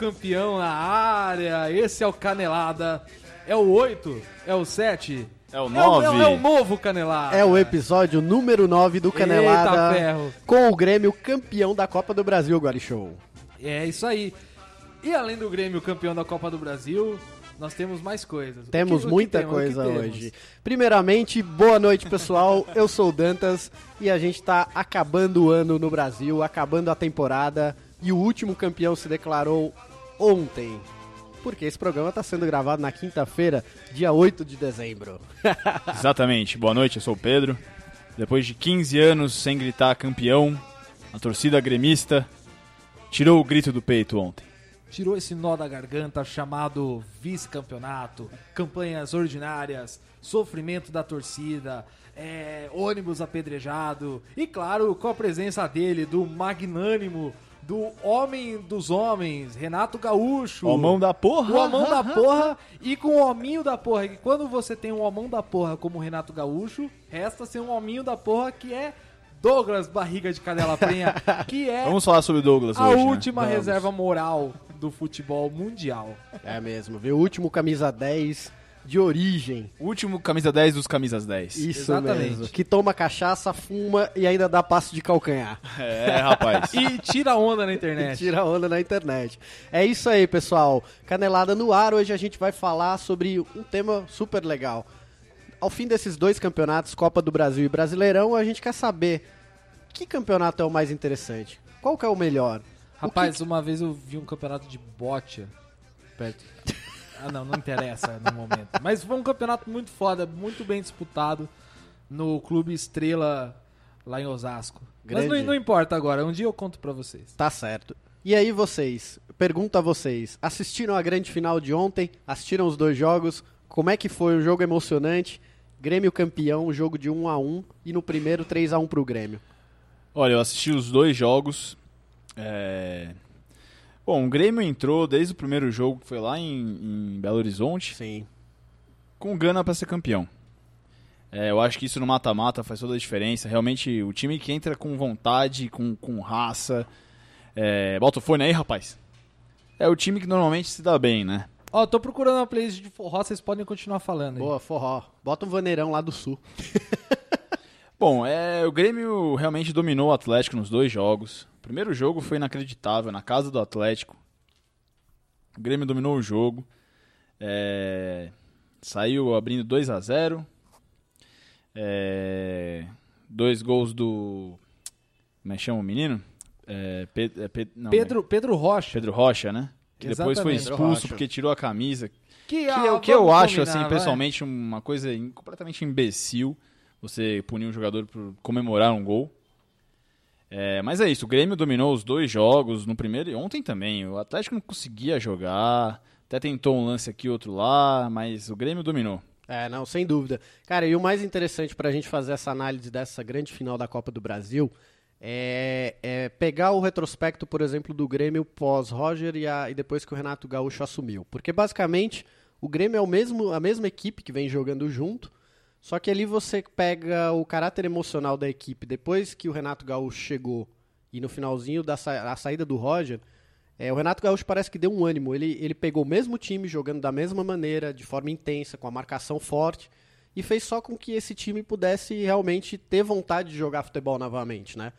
campeão na área. Esse é o Canelada. É o 8? É o 7? É o É o, 9. é o novo Canelada. É o episódio número 9 do Canelada Eita ferro. com o Grêmio campeão da Copa do Brasil, Guarichou. É isso aí. E além do Grêmio campeão da Copa do Brasil, nós temos mais coisas. Temos que- muita coisa hoje. Primeiramente, boa noite, pessoal. Eu sou o Dantas e a gente tá acabando o ano no Brasil, acabando a temporada e o último campeão se declarou ontem. Porque esse programa tá sendo gravado na quinta-feira, dia 8 de dezembro. Exatamente. Boa noite, eu sou o Pedro. Depois de 15 anos sem gritar campeão, a torcida gremista tirou o grito do peito ontem. Tirou esse nó da garganta chamado vice-campeonato, campanhas ordinárias, sofrimento da torcida, é, ônibus apedrejado e, claro, com a presença dele, do magnânimo, do homem dos homens, Renato Gaúcho. Ó, mão da porra! O homão da porra e com o hominho da porra. E quando você tem um homão da porra como o Renato Gaúcho, resta ser um hominho da porra que é Douglas Barriga de Canela Prenha, que é Vamos falar sobre o Douglas a hoje, né? última Vamos. reserva moral do futebol mundial. É mesmo, viu? O último camisa 10 de origem. O último camisa 10 dos camisas 10. Isso Exatamente. mesmo. Que toma cachaça, fuma e ainda dá passo de calcanhar. É, rapaz. E tira onda na E internet. tira onda na internet. É isso aí, pessoal. Canelada no ar. Hoje a gente vai falar sobre um tema super legal. Ao fim desses dois campeonatos, Copa do Brasil e Brasileirão, a gente quer saber que campeonato é o mais interessante. Qual que é o melhor? Rapaz, uma vez eu vi um campeonato de bote perto. Ah, não, não interessa no momento. Mas foi um campeonato muito foda, muito bem disputado no Clube Estrela lá em Osasco. Mas Grande. não, não importa agora, um dia eu conto pra vocês. Tá certo. E aí vocês, pergunto a vocês, assistiram a grande final de ontem? Assistiram os dois jogos? Como é que foi o jogo emocionante? Grêmio campeão, jogo de 1 a 1 e no primeiro 3 a 1 pro Grêmio. Olha, eu assisti os dois jogos. É... Bom, o Grêmio entrou desde o primeiro jogo, que foi lá em, em Belo Horizonte, Sim. com gana pra ser campeão. É, eu acho que isso no mata-mata faz toda a diferença. Realmente, o time que entra com vontade, com, com raça. É... Bota o fone aí, rapaz. É o time que normalmente se dá bem, né? Ó, tô procurando uma playlist de forró, vocês podem continuar falando aí. Boa, forró. Bota um vaneirão lá do sul. Bom, é, o Grêmio realmente dominou o Atlético nos dois jogos. O primeiro jogo foi inacreditável, na casa do Atlético. O Grêmio dominou o jogo. É, saiu abrindo 2 a 0 É, Dois gols do. Como é que chama o menino? É, Pe- é Pe- não, Pedro, Pedro Rocha. Pedro Rocha, né? Que depois foi Exatamente. expulso porque tirou a camisa. Que, Que, ah, é o que eu vamos acho, combinar, assim, vai. pessoalmente, uma coisa completamente imbecil você punir um jogador por comemorar um gol. É, mas é isso, o Grêmio dominou os dois jogos no primeiro e ontem também. O Atlético não conseguia jogar, até tentou um lance aqui, outro lá, mas o Grêmio dominou. É, não, sem dúvida. Cara, e o mais interessante pra gente fazer essa análise dessa grande final da Copa do Brasil é, é pegar o retrospecto, por exemplo, do Grêmio pós-Roger e, a- e depois que o Renato Gaúcho assumiu. Porque basicamente o Grêmio é o mesmo, a mesma equipe que vem jogando junto, só que ali você pega o caráter emocional da equipe depois que o Renato Gaúcho chegou e no finalzinho da sa- a saída do Roger, é, o Renato Gaúcho parece que deu um ânimo. Ele, ele pegou o mesmo time, jogando da mesma maneira, de forma intensa, com a marcação forte, e fez só com que esse time pudesse realmente ter vontade de jogar futebol novamente, né?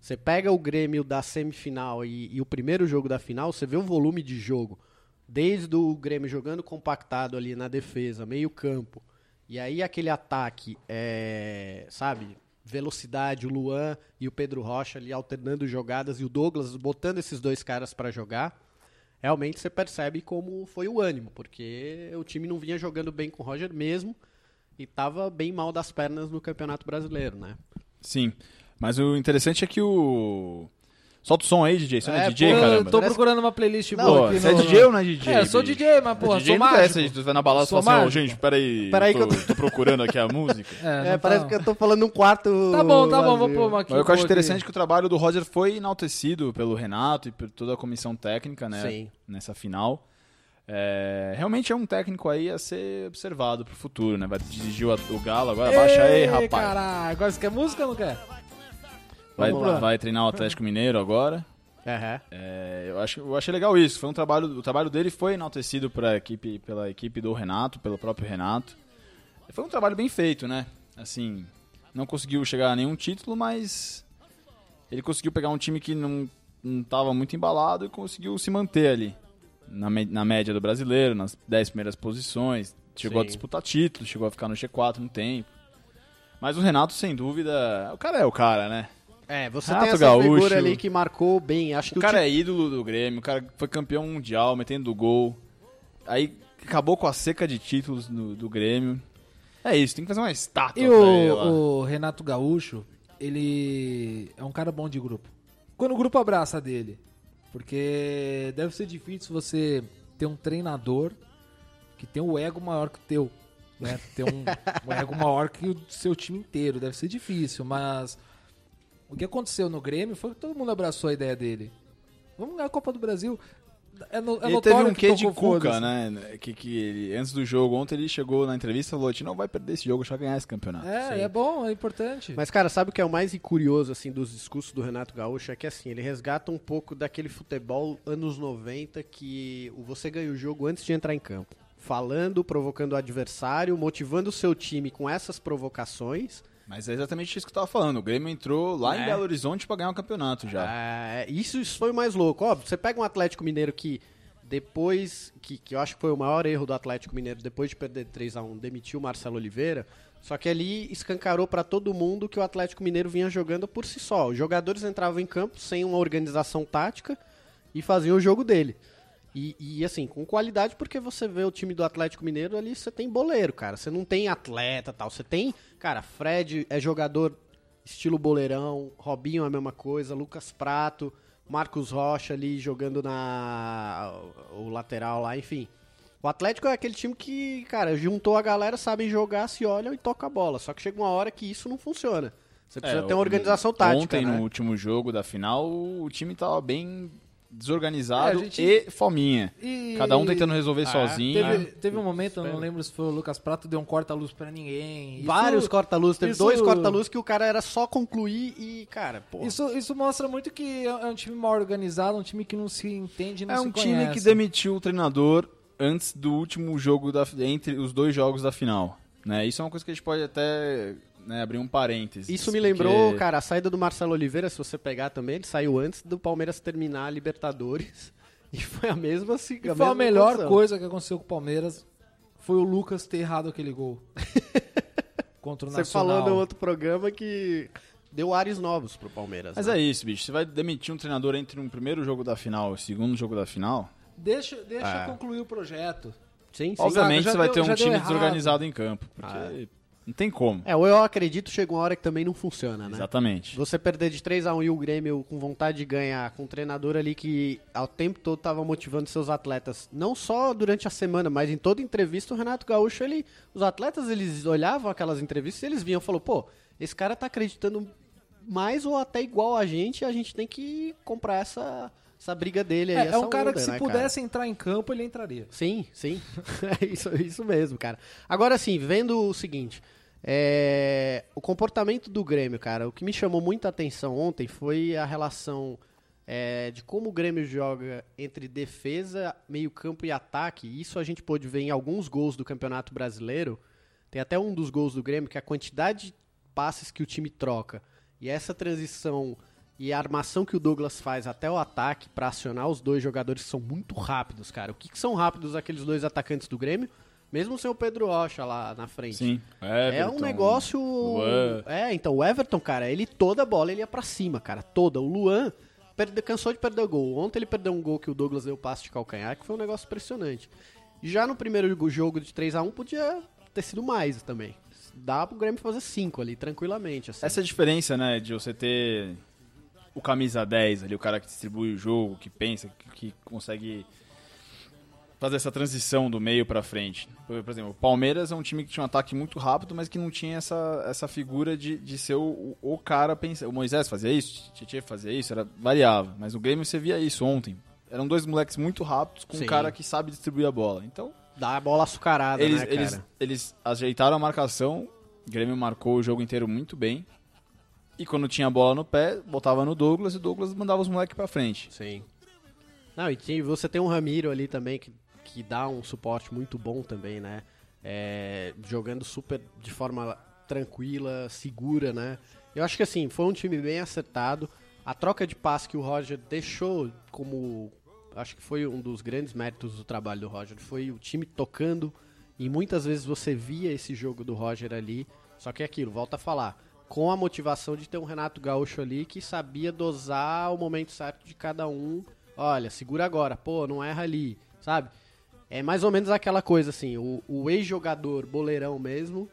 Você pega o Grêmio da semifinal e, e o primeiro jogo da final, você vê o volume de jogo. Desde o Grêmio jogando compactado ali na defesa, meio campo, e aí aquele ataque, é, sabe, velocidade, o Luan e o Pedro Rocha ali alternando jogadas e o Douglas botando esses dois caras pra jogar, realmente você percebe como foi o ânimo, porque o time não vinha jogando bem com o Roger mesmo e tava bem mal das pernas no Campeonato Brasileiro, né? Sim, mas o interessante é que o... Solta o som aí, DJ, você não é, É, DJ, pô, Eu caramba. tô Parece- procurando uma playlist Não, boa você é no- DJ ou não é DJ? É, eu sou? DJ, mas porra, DJ sou é mágico. essa, tu vai na balada e fala assim, ó, mágico. gente, peraí, Peraí eu tô, que eu tô procurando aqui a música. É, É, parece tá- que eu tô falando num quarto. Tá bom, tá bom, vou vazio. pôr uma aqui. Eu acho interessante é aqui. que o trabalho do Roger foi enaltecido pelo Renato e por toda a comissão técnica, né? Sim. Nessa final. É, realmente é um técnico aí a ser observado pro futuro, né? Vai dirigir o, o Galo agora, baixa aí, Ei, rapaz. caralho, agora você quer música ou não quer? Vai, vai treinar o Atlético Mineiro agora. Aham. É, eu, acho, eu achei legal isso. Foi um trabalho, o trabalho dele foi enaltecido pra equipe, pela equipe do Renato, pelo próprio Renato. Foi um trabalho bem feito, né? Assim, não conseguiu chegar a nenhum título, mas ele conseguiu pegar um time que não não estava muito embalado e conseguiu se manter ali na, na média do brasileiro, nas 10 primeiras posições. Chegou a Sim. disputar títulos, chegou a ficar no G4 no tempo. Mas o Renato, sem dúvida, o cara é o cara, né? É, você Renato tem essa Gaúcho. figura ali que marcou bem. Acho que O cara é ídolo do Grêmio, o cara foi campeão mundial, metendo gol. Aí acabou com a seca de títulos no- do Grêmio. É isso, tem que fazer uma estátua E pra ele lá. o, o Renato Gaúcho, ele é um cara bom de grupo. Quando o grupo abraça dele. Porque deve ser difícil você ter um treinador que tem o ego maior que o teu. Né? Ter um, um ego maior que o seu time inteiro. Deve ser difícil, mas o que aconteceu no Grêmio foi que todo mundo abraçou a ideia dele. Vamos ganhar a Copa do Brasil. É, no, é Ele teve um quê de cuca, né? Que, que ele, antes do jogo, ontem ele chegou na entrevista e falou: não vai perder esse jogo, só ganhar esse campeonato. É, Sim. é bom, é importante. Mas, cara, sabe o que é o mais curioso, assim, dos discursos do Renato Gaúcho? É que, assim, ele resgata um pouco daquele futebol anos 90 que o- você ganha o jogo antes de entrar em campo. Falando, provocando o adversário, motivando o seu time com essas provocações. Mas é exatamente isso que eu tava falando. O Grêmio entrou lá em É. Belo Horizonte pra ganhar o campeonato já. É, isso, isso foi o mais louco. Óbvio, você pega um Atlético Mineiro que depois, que, que eu acho que foi o maior erro do Atlético Mineiro, depois de perder 3 a 1 demitiu o Marcelo Oliveira, só que ali escancarou pra todo mundo que o Atlético Mineiro vinha jogando por si só. Os jogadores entravam em campo sem uma organização tática e faziam o jogo dele. E, e, assim, com qualidade, porque você vê o time do Atlético Mineiro ali, você tem boleiro, cara. Você não tem atleta tal. Você tem, cara, Fred é jogador estilo boleirão, Robinho é a mesma coisa, Lucas Prato, Marcos Rocha ali jogando na o lateral lá, enfim. O Atlético é aquele time que, cara, juntou a galera, sabem jogar, se olham e toca a bola. Só que chega uma hora que isso não funciona. Você precisa É, ter uma organização tática, Ontem, né? no último jogo da final, o time tava bem desorganizado É, gente- e fominha. E- Cada um tentando resolver Ah, sozinho. Teve, teve um momento, eu não lembro se foi o Lucas Prato, deu um corta-luz pra ninguém. Isso- Vários corta-luz, teve isso- dois corta-luz que o cara era só concluir e, cara, pô. Isso, isso mostra muito que é um time mal organizado, um time que não se entende, não É se um time conhece. que demitiu o treinador antes do último jogo da, entre os dois jogos da final. Né? Isso é uma coisa que a gente pode até né, abrir um parênteses. Isso me porque- lembrou, cara, a saída do Marcelo Oliveira, se você pegar também, ele saiu antes do Palmeiras terminar a Libertadores. E foi a mesma E sigla. foi a melhor coisa que aconteceu com o Palmeiras foi o Lucas ter errado aquele gol. Contra o Você Nacional. falou no outro programa que deu ares novos pro Palmeiras. Mas né? é isso, bicho. Você vai demitir um treinador entre um primeiro jogo da final e o segundo jogo da final? Deixa, deixa É. concluir o projeto. Sim, sim. Obviamente já você vai deu- ter um time errado. desorganizado em campo. Porque Ah, não tem como. É, o eu acredito chega uma hora que também não funciona, né? Exatamente. Você perder de 3 a 1 e o Grêmio com vontade de ganhar, com um treinador ali que ao tempo todo estava motivando seus atletas, não só durante a semana, mas em toda entrevista, o Renato Gaúcho, ele, os atletas, eles olhavam aquelas entrevistas e eles vinham e falaram, pô, esse cara tá acreditando mais ou até igual a gente, a gente tem que comprar essa, essa briga dele aí, É, é um cara onda, que se né, pudesse entrar em campo, ele entraria. Sim, sim. É isso, isso mesmo, cara. Agora sim, vendo o seguinte. É, o comportamento do Grêmio, cara, o que me chamou muita atenção ontem foi a relação é, de como o Grêmio joga entre defesa, meio-campo e ataque. Isso a gente pôde ver em alguns gols do Campeonato Brasileiro. Tem até um dos gols do Grêmio que é a quantidade de passes que o time troca e essa transição e a armação que o Douglas faz até o ataque para acionar os dois jogadores que são muito rápidos, cara. O que, que são rápidos aqueles dois atacantes do Grêmio? Mesmo sem o Pedro Rocha lá na frente. Sim. É um Everton, negócio. Luan. É, então o Everton, cara, ele toda bola ele ia pra cima, cara, toda. O Luan perde- cansou de perder gol. Ontem ele perdeu um gol que o Douglas deu passe de calcanhar, que foi um negócio impressionante. Já no primeiro jogo de 3 a 1 podia ter sido mais também. Dá pro Grêmio fazer 5 ali, tranquilamente. Assim. Essa é a diferença, né, de você ter o camisa 10 ali, o cara que distribui o jogo, que pensa, que, que consegue fazer essa transição do meio pra frente. Por, por exemplo, o Palmeiras é um time que tinha um ataque muito rápido, mas que não tinha essa, essa figura de, de ser o, o, o cara pensa. O Moisés fazia isso, o Tietchan fazia isso, era variável. Mas no Grêmio você via isso ontem. Eram dois moleques muito rápidos com Sim. um cara que sabe distribuir a bola. Então, Dá a bola açucarada, eles, né, cara? eles, eles ajeitaram a marcação, o Grêmio marcou o jogo inteiro muito bem. E quando tinha a bola no pé, botava no Douglas e o Douglas mandava os moleques pra frente. Sim. Não, e você tem um Ramiro ali também que, que dá um suporte muito bom também, né? É, jogando super de forma tranquila, segura, né? Eu acho que assim, foi um time bem acertado. A troca de passe que o Roger deixou como. Acho que foi um dos grandes méritos do trabalho do Roger. Foi o time tocando. E muitas vezes você via esse jogo do Roger ali. Só que é aquilo, volta a falar. Com a motivação de ter um Renato Gaúcho ali que sabia dosar o momento certo de cada um. Olha, segura agora, pô, não erra ali, sabe? É mais ou menos aquela coisa assim, o, o ex-jogador boleirão mesmo,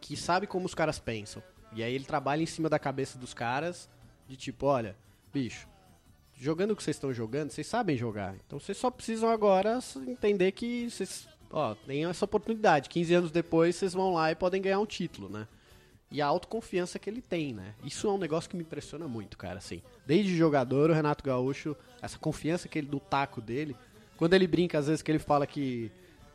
que sabe como os caras pensam. E aí ele trabalha em cima da cabeça dos caras, de tipo, olha, bicho, jogando o que vocês estão jogando, vocês sabem jogar. Então vocês só precisam agora entender que vocês, ó, tem essa oportunidade. 15 anos depois vocês vão lá e podem ganhar um título, né? E a autoconfiança que ele tem, né? Isso é um negócio que me impressiona muito, cara, assim. Desde jogador, o Renato Gaúcho, essa confiança que ele do taco dele, quando ele brinca às vezes que ele fala que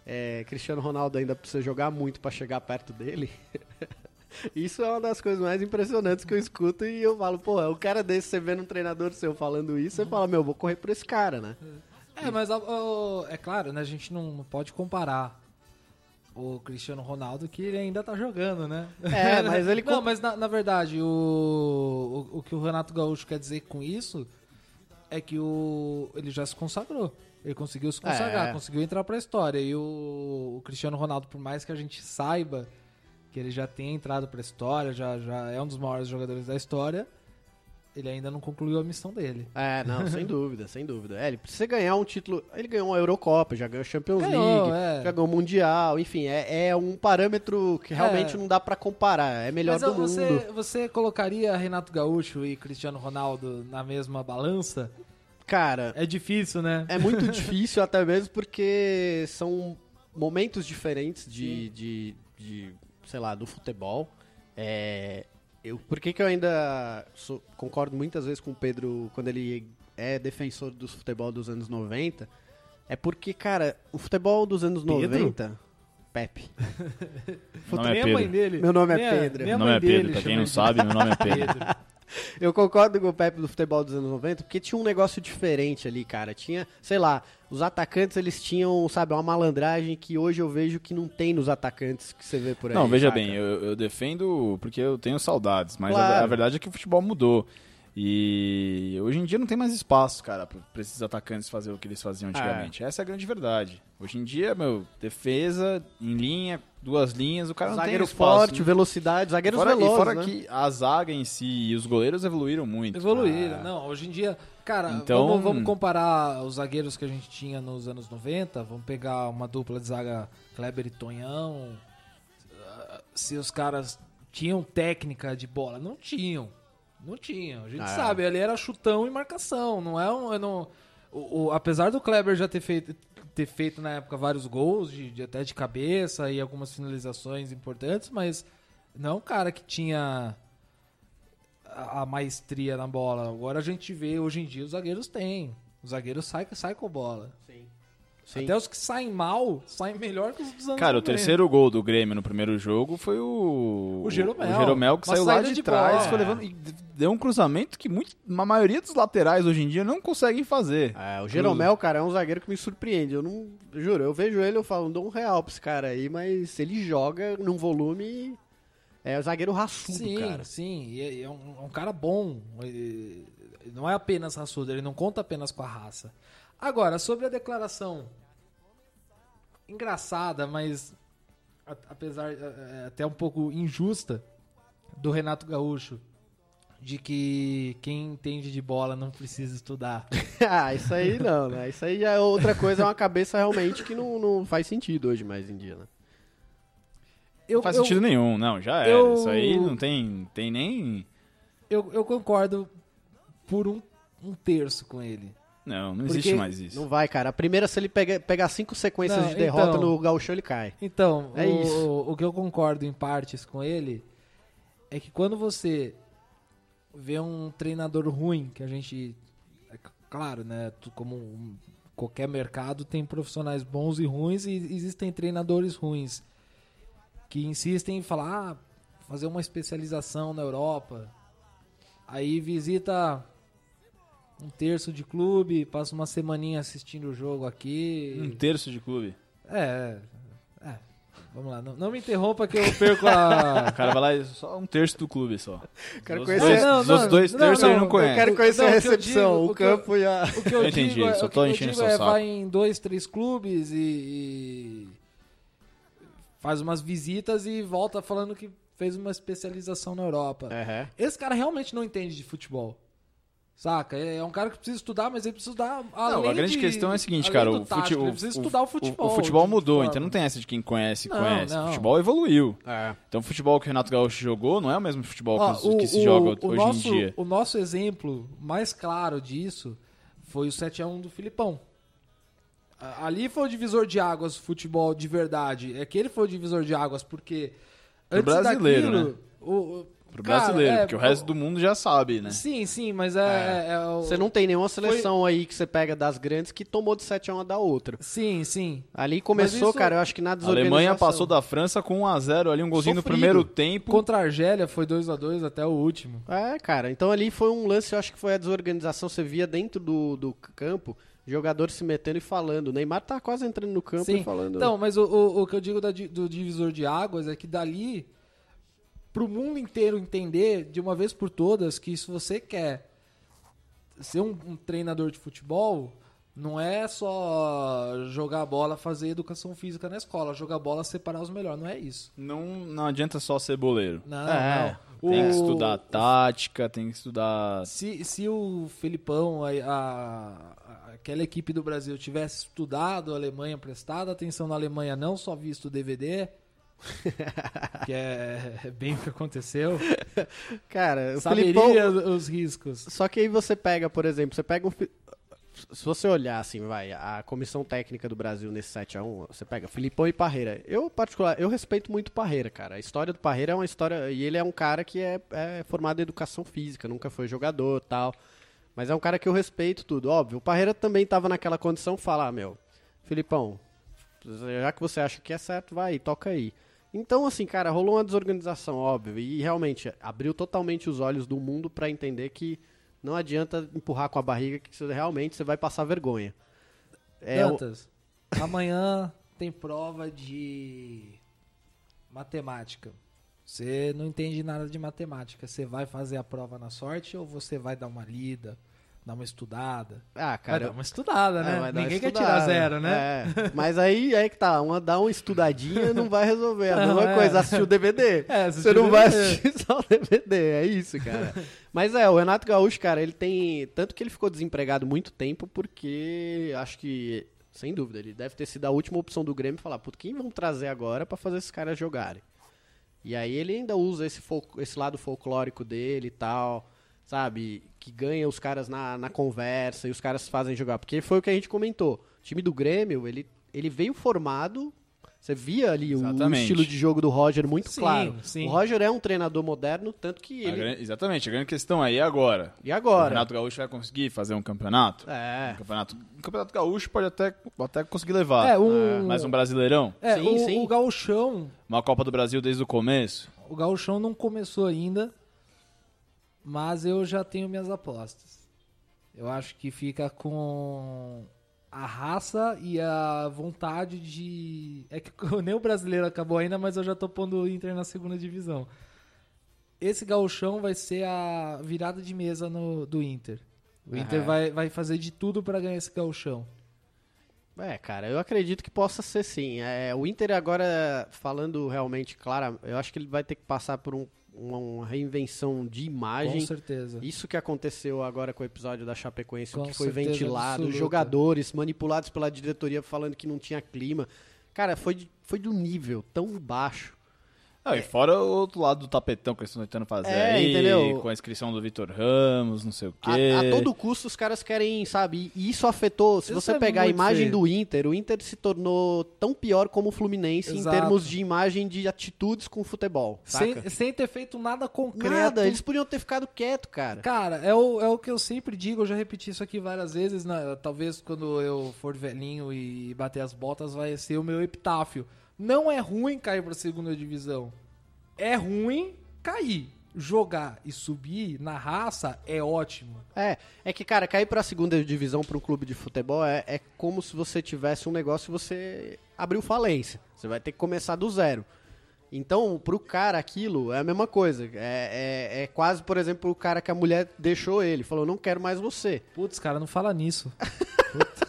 é, Cristiano Ronaldo ainda precisa jogar muito pra chegar perto dele. Isso é uma das coisas mais impressionantes que eu escuto e eu falo, pô, é um cara desse, você vendo um treinador seu falando isso, você fala, meu, vou correr por esse cara, né? É, mas ó, é claro, né? A gente não, pode comparar o Cristiano Ronaldo que ele ainda tá jogando, né? É, mas ele Não, mas na, na verdade, o, o, o que o Renato Gaúcho quer dizer com isso é que o, ele já se consagrou. Ele conseguiu se consagrar, É. conseguiu entrar pra história. E o, o Cristiano Ronaldo, por mais que a gente saiba que ele já tenha entrado pra história, já, já é um dos maiores jogadores da história, ele ainda não concluiu a missão dele. É, não, sem dúvida, sem dúvida. É, ele precisa ganhar um título. Ele ganhou uma Eurocopa, já ganhou Champions Ganhou, League, é. já ganhou o Mundial, enfim, é, é um parâmetro que realmente É. não dá pra comparar. É melhor Mas do você, mundo. você colocaria Renato Gaúcho e Cristiano Ronaldo na mesma balança? Cara, É difícil, né? é muito difícil até mesmo porque são momentos diferentes de, de, de, sei lá, do futebol. É, eu, por que, que eu ainda sou- concordo muitas vezes com o Pedro quando ele é defensor do futebol dos anos 90? É porque, cara, o futebol dos anos Pedro? 90. Pepe. Meu nome nem é a mãe Pedro. dele. Meu nome é Pedro. nem a Meu mãe nome é Pedro, pra quem não sabe, meu nome é Pedro. Eu concordo com o Pepe do futebol dos anos 90, porque tinha um negócio diferente ali, cara. Tinha, sei lá, os atacantes eles tinham, sabe, uma malandragem que hoje eu vejo que não tem nos atacantes que você vê por aí. Não, veja saca? bem, eu, eu defendo porque eu tenho saudades, mas a- Claro. a, verdade é que o futebol mudou. E hoje em dia não tem mais espaço, cara, pra pra esses atacantes fazer o que eles faziam antigamente. Essa é a grande verdade. Hoje em dia, meu, defesa, em linha, duas linhas, o cara não Zagueiro tem espaço. forte, velocidade, zagueiros fora, velozes, fora né? que a zaga em si e os goleiros evoluíram muito. Evoluíram. Ah, Não, hoje em dia, cara, Então- vamos, vamos comparar os zagueiros que a gente tinha nos anos 90. Vamos pegar uma dupla de zaga Kleber e Tonhão. Ah, Se os caras tinham técnica de bola, não tinham. Não tinham. A gente Ah. sabe, ali era chutão e marcação. Não é um. não- o- o- apesar do Kleber já ter feito, ter feito na época vários gols, de, de- até de cabeça e algumas finalizações importantes, mas não um cara que tinha a, a maestria na bola. Agora a gente vê, hoje em dia, os zagueiros têm. Os zagueiros saem sai com bola. Sim. Até os que saem mal, saem melhor que os dos anos Cara, o 90. terceiro gol do Grêmio no primeiro jogo foi o. O Jeromel. O Jeromel que Uma saiu lá de, de trás, bola. foi levando. E deu um cruzamento que muito, a maioria dos laterais hoje em dia não conseguem fazer. É, o Jeromel, cara, é um zagueiro que me surpreende. Eu não. Juro, eu vejo ele, eu falo, não dou um real pra esse cara aí, mas ele joga num volume. É o zagueiro raçudo, Sim, cara. sim. E é, é um, é um cara bom. E- Não é apenas raçudo, ele não conta apenas com a raça. Agora, sobre a declaração engraçada, mas apesar é, até um pouco injusta do Renato Gaúcho de que quem entende de bola não precisa estudar. ah, isso aí não, né? Isso aí é outra coisa, é uma cabeça realmente que não, não faz sentido hoje mais em dia, né? Eu, Não faz eu- sentido nenhum, não, já é. eu- Isso aí não tem, tem nem. Eu, eu concordo por um, um terço com ele. Não, não Porque existe mais isso. Não vai, cara. A primeira, se ele pega- pegar cinco sequências Não, de derrota então- no gauchão, ele cai. Então, É o, isso. o que eu concordo em partes com ele é que quando você vê um treinador ruim, que a gente. É claro, né? Como um- qualquer mercado tem profissionais bons e ruins e existem treinadores ruins que insistem em falar, ah, fazer uma especialização na Europa, Aí visita um terço de clube, passa uma semaninha assistindo o jogo aqui. Um terço de clube. É, é. Vamos lá, não, não me interrompa que eu perco a. O cara vai lá e só um terço do clube só. Quero Os conhecer- dois, Não, os não, outros dois não, terços não, ele não eu conhece. Eu quero conhecer Não, a recepção, digo- o o que eu- campo e a. O que eu Eu entendi, digo, é- só o tô enchendo seu é saco. vai em dois, três clubes e, e faz umas visitas e volta falando que fez uma especialização na Europa. Uhum. Esse cara realmente não entende de futebol. Saca? É é um cara que precisa estudar, mas ele precisa estudar além Não, a grande de- questão é a seguinte, cara, o, tático, fute- ele o- precisa o- estudar o futebol. O futebol mudou, então não tem essa de quem conhece, Não, conhece. não. O futebol evoluiu. É. Então o futebol que o Renato Gaúcho jogou não é o mesmo futebol Ó, que, os- que se joga hoje nosso, em dia. O nosso exemplo mais claro disso foi o 7x1 do Filipão. Ali foi o divisor de águas do futebol de verdade. É que ele foi o divisor de águas porque antes brasileiro, daquilo, né? o, o- Pro cara, brasileiro, é, porque o resto do mundo já sabe, né? Sim, sim, mas é, é- é o- Você não tem nenhuma seleção aí que você pega das grandes que tomou de 7 a 1 da outra. Sim, sim. Ali começou, isso- cara, eu acho que na A desorganização. Alemanha passou da França com 1x0 ali, um golzinho no Sofrido. primeiro tempo. Contra a Argélia foi 2 a 2 até o último. É, cara, então ali foi um lance, eu acho que foi a desorganização. Você via dentro do, do campo jogadores se metendo e falando. O Neymar tá quase entrando no campo Sim. e falando. Então, mas o, o, o que eu digo da do divisor de águas é que dali, pro mundo inteiro entender de uma vez por todas que se você quer ser um, um treinador de futebol, não é só jogar bola, fazer educação física na escola, jogar bola, separar os melhores, não é isso. Não, não adianta só ser boleiro. Não, É, não. Tem que O- estudar tática, tem que estudar. Se, se o Felipão, a- a- aquela equipe do Brasil, tivesse estudado a Alemanha, prestado atenção na Alemanha, não só visto o DVD, que é, é bem o que aconteceu, Cara, saberia Filipão. os riscos. Só que aí você pega, por exemplo, você pega um. Se você olhar assim, vai, a comissão técnica do Brasil nesse 7x1, você pega Filipão e Parreira. Eu, particular, eu respeito muito Parreira, cara. A história do Parreira é uma história. E ele é um cara que é, é formado em educação física, nunca foi jogador tal. Mas é um cara que eu respeito tudo. Óbvio, o Parreira também tava naquela condição falar, ah, meu, Filipão, já que você acha que é certo, vai, toca aí. Então, assim, cara, rolou uma desorganização, óbvio, e realmente abriu totalmente os olhos do mundo pra entender que não adianta empurrar com a barriga que realmente você vai passar vergonha. É, o- Dantas, amanhã tem prova de matemática. Você não entende nada de matemática. Você vai fazer a prova na sorte ou você vai dar uma lida, dar uma estudada? ah, Vai cara, dar uma estudada, é, né? vai uma Ninguém quer estudada. tirar zero, né? É, mas aí é que tá, uma dar uma estudadinha não vai resolver. A Não, mesma é. coisa, assistir o DVD. É, assistir Você não vai DVD. assistir só o DVD, é isso, cara. Mas é, o Renato Gaúcho, cara, ele tem. Tanto que ele ficou desempregado muito tempo, porque acho que, sem dúvida, ele deve ter sido a última opção do Grêmio falar, puto, quem vão trazer agora pra fazer esses caras jogarem? E aí ele ainda usa esse, esse lado folclórico dele e tal, sabe? Que ganha os caras na, na conversa e os caras fazem jogar. Porque foi o que a gente comentou. O time do Grêmio, ele, ele veio formado. Você via ali o Exatamente. estilo de jogo do Roger muito Sim, claro. sim. O Roger é um treinador moderno, tanto que A ele. gran- Exatamente, a grande questão aí é agora. E O agora? Renato Gaúcho vai conseguir fazer um campeonato? É. Um campeonato, um campeonato gaúcho pode até, até conseguir levar. É, o, Mas um brasileirão? é, Sim, o, sim. o gauchão, Uma Copa do Brasil desde o começo? o gauchão não começou ainda, mas eu já tenho minhas apostas. Eu acho que fica com a raça e a vontade de... É que nem o brasileiro acabou ainda, mas eu já tô pondo o Inter na segunda divisão. Esse gauchão vai ser a virada de mesa no, do Inter. O Inter vai, vai fazer de tudo pra ganhar esse gauchão. É, cara, eu acredito que possa ser sim. É, o Inter agora, falando realmente claro, eu acho que ele vai ter que passar por um- uma, reinvenção de Com imagem. certeza. Isso que aconteceu agora com o episódio da Chapecoense, o Com que foi ventilado, absoluta. jogadores manipulados pela diretoria falando que não tinha clima. Cara, foi foi de um nível tão baixo. Ah, e fora o outro lado do tapetão que eles estão tentando fazer É, aí, entendeu? com a inscrição do Vitor Ramos, não sei o A, quê. a todo custo os caras querem, sabe? E isso afetou. Se Isso você é pegar a imagem feio. do Inter, o Inter se tornou tão pior como o Fluminense Exato. em termos de imagem de atitudes com o futebol. Sem, sem ter feito nada concreto. Nada, eles podiam ter ficado quieto, cara. Cara, é o, é o que eu sempre digo, eu já repeti isso aqui várias vezes, né? talvez quando eu for velhinho e bater as botas vai ser o meu epitáfio. Não é ruim cair pra segunda divisão. É ruim cair. jogar e subir na raça é ótimo. É, é que, cara, cair pra segunda divisão pra um clube de futebol é, é como se você tivesse um negócio e você abriu falência. Você vai ter que começar do zero. Então, pro cara, aquilo é a mesma coisa. É, é, é quase, por exemplo, o cara que a mulher deixou ele. Falou, não quero mais você. Putz, cara, não fala nisso. Puta.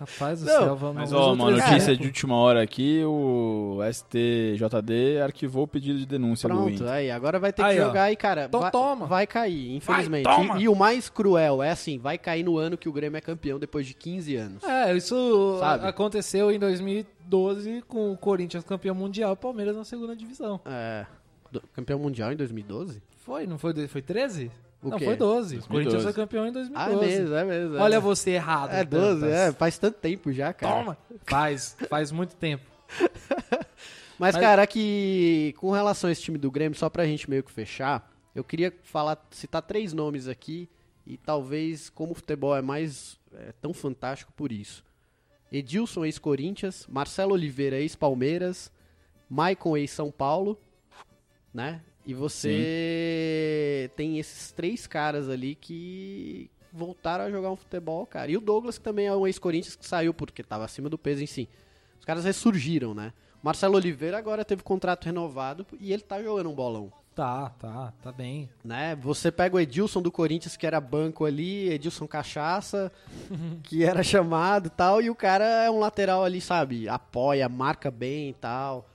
Rapaz do Não, céu, vamos Mas ó, uma notícia de última hora aqui, o STJD arquivou o pedido de denúncia do Pronto, Inter. aí, agora vai ter Aí, que ó. jogar e, cara, Então vai, toma. vai cair, infelizmente. Vai, toma. E, e o mais cruel é assim, vai cair no ano que o Grêmio é campeão depois de 15 anos. É, isso Sabe? aconteceu em 2012 com o Corinthians campeão mundial e o Palmeiras na segunda divisão. É, do- campeão mundial em 2012? Foi, não foi? Foi 13? O não, quê? foi 12. O 2012. Corinthians foi campeão em 2012. Ah, é mesmo, é mesmo. é. Olha você errado. É 12, Dantas. é, faz tanto tempo já, cara. Toma. Faz, faz muito tempo. Mas, Mas- cara, que com relação a esse time do Grêmio, só pra gente meio que fechar, eu queria falar, citar três nomes aqui e talvez como o futebol é mais é, tão fantástico por isso. Edilson, ex-Corinthians, Marcelo Oliveira, ex-Palmeiras, Maicon, ex-São Paulo, né? E você tem esses três caras ali que voltaram a jogar um futebol, cara. E o Douglas, que também é um ex-Corinthians que saiu porque tava acima do peso em si. Os caras ressurgiram, né? Marcelo Oliveira agora teve contrato renovado e ele tá jogando um bolão. Tá, tá, tá bem. Né? Você pega o Edilson do Corinthians, que era banco ali, Edilson Cachaça, que era chamado e tal, e o cara é um lateral ali, sabe? Apoia, marca bem e tal.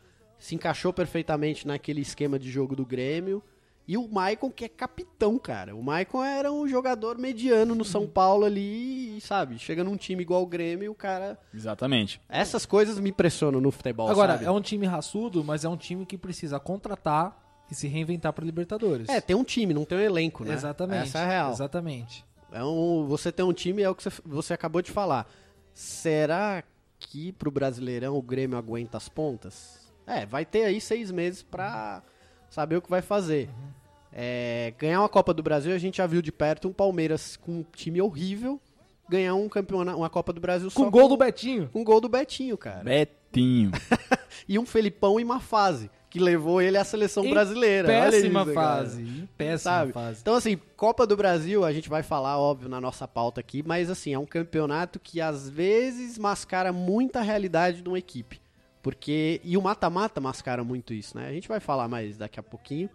Se encaixou perfeitamente naquele esquema de jogo do Grêmio. E o Maicon, que é capitão, cara. O Maicon era um jogador mediano no São Paulo ali, sabe? Chega num time igual o Grêmio, o cara. Exatamente. Essas coisas me impressionam no futebol. Agora, sabe? é um time raçudo, mas é um time que precisa contratar e se reinventar pra Libertadores. É, tem um time, não tem um elenco, né? Exatamente. Essa é a real. Exatamente. É um, você tem um time, é o que você, você acabou de falar. Será que pro Brasileirão o Grêmio aguenta as pontas? É, vai ter aí seis meses pra saber o que vai fazer. É, ganhar uma Copa do Brasil, a gente já viu de perto um Palmeiras com um time horrível ganhar um campeonato, uma Copa do Brasil Com só gol do Betinho. com gol do Betinho, cara. Betinho. E um Felipão em uma fase, que levou ele à seleção Em brasileira. Péssima isso, cara. fase. em Péssima Sabe? fase. Então, assim, Copa do Brasil, a gente vai falar, óbvio, na nossa pauta aqui, mas, assim, é um campeonato que às vezes mascara muita realidade de uma equipe. Porque. E o mata-mata mascara muito isso, né? A gente vai falar mais daqui a pouquinho.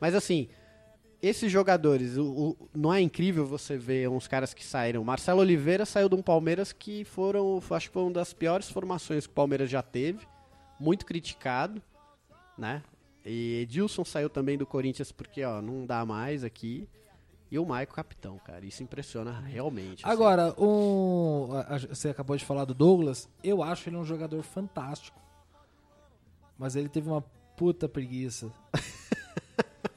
Mas, assim, esses jogadores, o, o- não é incrível você ver uns caras que saíram. Marcelo Oliveira saiu de um Palmeiras que foram, acho que foi uma das piores formações que o Palmeiras já teve. Muito criticado, né? E Edilson saiu também do Corinthians porque, ó, não dá mais aqui. E o Maico capitão, cara. Isso impressiona realmente. assim. Agora, um, você acabou de falar do Douglas. Eu acho ele um jogador fantástico. Mas ele teve uma puta preguiça.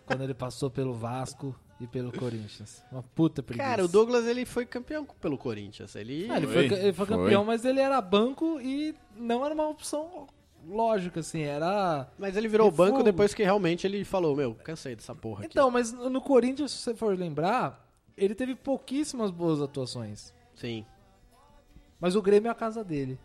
quando ele passou pelo Vasco e pelo Corinthians. Uma puta preguiça. Cara, o Douglas ele foi campeão pelo Corinthians. Ele. Ah, ele foi, Foi, ele foi foi. campeão, mas ele era banco e não era uma opção lógica, assim. Era. Mas ele virou banco depois que realmente ele falou: Meu, cansei dessa porra aqui. Então, mas no Corinthians, se você for lembrar, ele teve pouquíssimas boas atuações. Sim. Mas o Grêmio é a casa dele.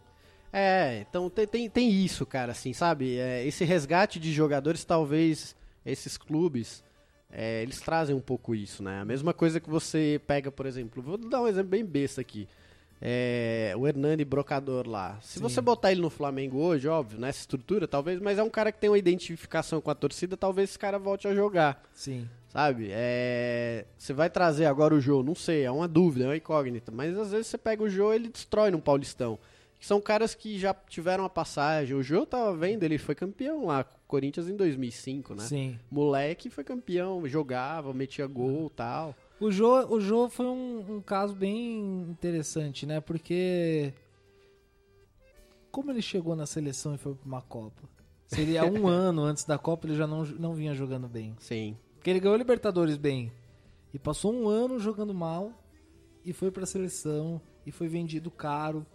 É, então tem, tem, tem isso, cara, assim, sabe? É, esse resgate de jogadores, talvez esses clubes, é, eles trazem um pouco isso, né? A mesma coisa que você pega, por exemplo, vou dar um exemplo bem besta aqui. É, o Hernani Brocador lá. Se Sim. você botar ele no Flamengo hoje, óbvio, nessa estrutura, talvez, mas é um cara que tem uma identificação com a torcida, talvez esse cara volte a jogar. Sim. Sabe? É, Você vai trazer agora o Jô, não sei, é uma dúvida, é uma incógnita. Mas às vezes você pega o Jô ele destrói no Paulistão. São caras que já tiveram a passagem. O Jô tava vendo, ele foi campeão lá com o Corinthians em 2005, né? Sim. Moleque foi campeão, jogava, metia gol tal. O Jô, o Jô foi um, um caso bem interessante, né? Porque. Como ele chegou na seleção e foi pra uma Copa? Se ele há um ano antes da Copa ele já não, não vinha jogando bem. Sim. Porque ele ganhou Libertadores bem. E passou um ano jogando mal. E foi pra seleção. E foi vendido caro.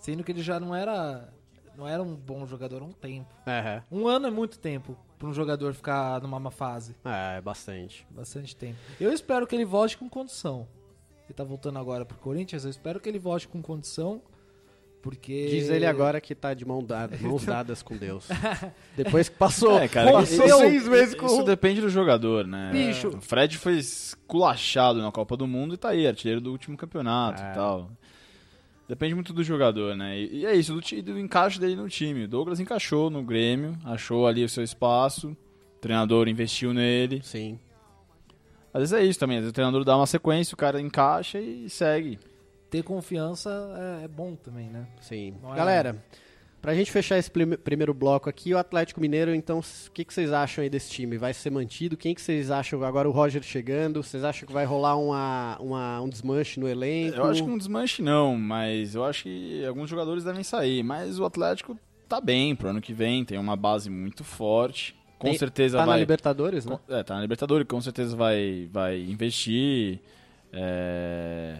Sendo que ele já não era. Não era um bom jogador há um tempo. É, Um ano é muito tempo pra um jogador ficar numa má fase. é, bastante. Bastante tempo. Eu espero que ele volte com condição. Ele tá voltando agora pro Corinthians, eu espero que ele volte com condição Porque. Diz ele agora que tá de mão dada, mãos dadas com Deus. Depois que passou, É, cara, passou isso- seis meses com Isso depende do jogador, né? Bicho. O Fred foi esculachado na Copa do Mundo e tá aí, artilheiro do último campeonato É. e tal. Depende muito do jogador, né? E, e é isso, do, do encaixe dele no time. O Douglas encaixou no Grêmio, achou ali o seu espaço, o treinador investiu nele. Sim. Às vezes é isso também, às vezes o treinador dá uma sequência, o cara encaixa e segue. Ter confiança é, é bom também, né? Sim. É- Galera, pra gente fechar esse prime- primeiro bloco aqui, o Atlético Mineiro, então, o que, que vocês acham aí desse time? Vai ser mantido? Quem que vocês acham? Agora o Roger chegando, vocês acham que vai rolar uma, uma- um desmanche no elenco? Eu acho que um desmanche não, mas eu acho que alguns jogadores devem sair. Mas o Atlético tá bem pro ano que vem, tem uma base muito forte. Com Tem- certeza tá na vai. Libertadores, né? É, tá na Libertadores, com certeza vai, vai investir. é,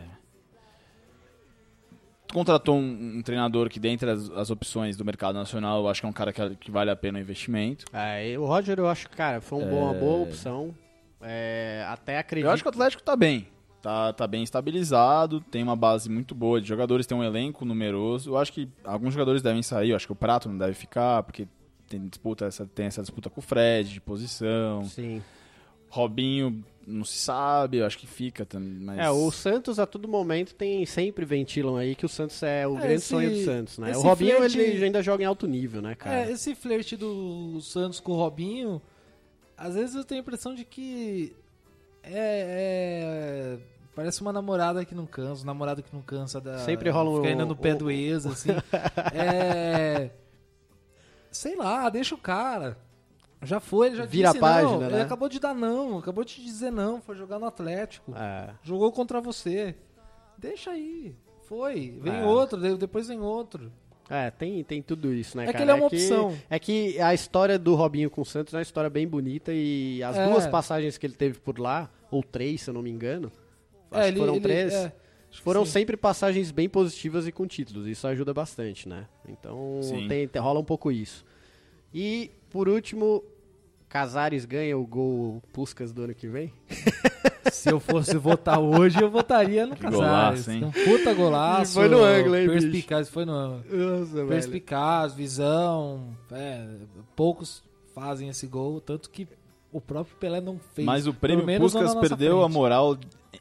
Contratou um, um treinador que, dentre as, as opções do mercado nacional, eu acho que é um cara que, que vale a pena o investimento. É, o Roger, eu acho que, cara, foi um bom- uma boa opção. É, até acredito. Eu acho que o Atlético tá bem. Tá, tá bem estabilizado, tem uma base muito boa de jogadores, tem um elenco numeroso. Eu acho que alguns jogadores devem sair, eu acho que o Prato não deve ficar, porque tem, disputa essa, tem essa disputa com o Fred de posição. Sim. Robinho não se sabe, eu acho que fica também. Mas... É, o Santos a todo momento tem sempre ventilam aí que o Santos é o É, grande esse- sonho do Santos, né? O Robinho flerte- ele ainda joga em alto nível, né, cara? É, esse flerte do Santos com o Robinho, às vezes eu tenho a impressão de que é, é- parece uma namorada que não cansa, um namorado que não cansa da Sempre rola um- fica ainda no pé um- do ex assim. é, sei lá, deixa o cara. Já foi, ele já Vira disse a página, não. né? Ele acabou de dar não, acabou de dizer não, foi jogar no Atlético. É. Jogou contra você. Deixa aí. Foi. Vem É. outro, de- depois vem outro. É, tem, tem tudo isso, né, É que cara? ele é uma opção. É que a história do Robinho com o Santos é uma história bem bonita e as É. duas passagens que ele teve por lá, ou três, se eu não me engano, acho É, que ele- foram ele- três, é, foram sim. sempre passagens bem positivas e com títulos. Isso ajuda bastante, né? Então tem- rola um pouco isso. E, por último, Casares ganha o gol Puscas do ano que vem? Se eu fosse votar hoje, eu votaria no Que Casares. golaço, hein? Um puta golaço. E foi no ângulo, hein, bicho? Perspicaz, foi no ângulo. Perspicaz, visão. é, poucos fazem esse gol, tanto que o próprio Pelé não fez. Mas o prêmio menos não Puskas na nossa perdeu a frente. moral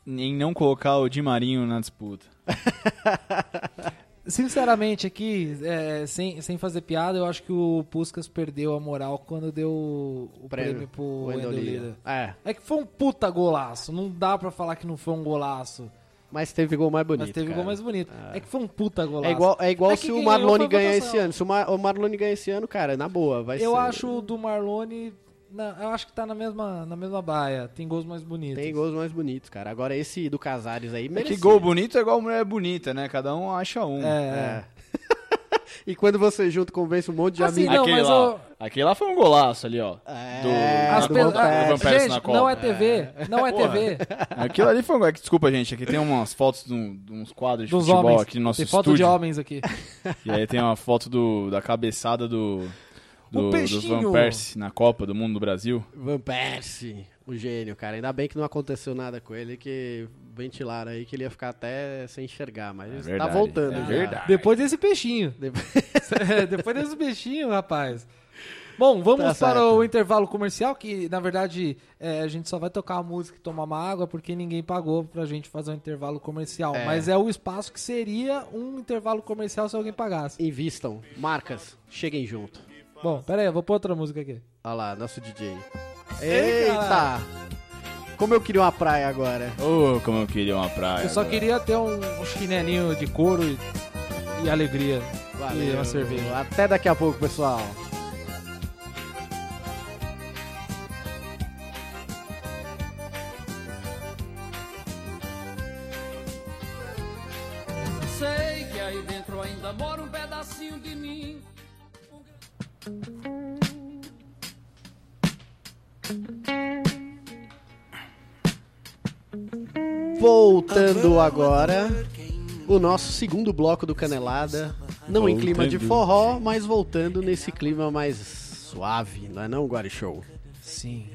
em não colocar o Di Marinho na disputa. Sinceramente, aqui, é, sem, sem fazer piada, eu acho que o Puskas perdeu a moral quando deu o Prêmio, prêmio, pro. Lira. É, É que foi um puta golaço. Não dá pra falar que não foi um golaço. mas teve gol mais bonito. mas teve cara. gol mais bonito. É. que foi um puta golaço. É igual, é igual É se o Marlone ganhar esse ano. Se o, Mar, o Marlone ganhar esse ano, cara, na boa, vai Eu ser. acho o do Marlone. Não, eu acho que tá na mesma, na mesma baia. Tem gols mais bonitos. Tem gols mais bonitos, cara. Agora esse do Casares aí É que merecia. gol bonito é igual mulher bonita, né? Cada um acha um. É. É. e quando você junto convence um monte de Assim, amigos. não, aquele, lá, eu- aquele lá foi um golaço ali, ó. É, do, As do pe- Van Persie gente, na Copa. não é TV. Não é. TV. Aquilo ali foi um. é que, Desculpa, gente, aqui tem umas fotos de, um- de uns quadros de Dos futebol homens. aqui no nosso Tem foto de estúdio. homens aqui. E aí tem uma foto do, da cabeçada do, do, do peixinho. Van Persie na Copa do Mundo do Brasil. Van Persie, o gênio, cara. Ainda bem que não aconteceu nada com ele, que ventilaram aí que ele ia ficar até sem enxergar, mas tá verdade, voltando. é já. verdade. Depois desse peixinho. Depois- É, Depois desse peixinho, rapaz. Bom, vamos Tá para o intervalo comercial, que na verdade é, a gente só vai tocar a música e tomar uma água porque ninguém pagou pra gente fazer um intervalo comercial. É. Mas é o espaço que seria um intervalo comercial se alguém pagasse. Invistam, marcas, cheguem junto. Bom, pera aí, eu vou pôr outra música aqui. Olha lá, nosso DJ. Ei, Eita! Como eu queria uma praia agora. Oh, como eu queria uma praia. Eu só agora. queria ter um, um chinelinho de couro e, e alegria. Valeu. E uma cerveja. Até daqui a pouco, pessoal. Voltando agora, o nosso segundo bloco do Canelada. Não em clima de Voltando. forró, mas voltando nesse clima mais suave, não é não, Guari Show? Sim.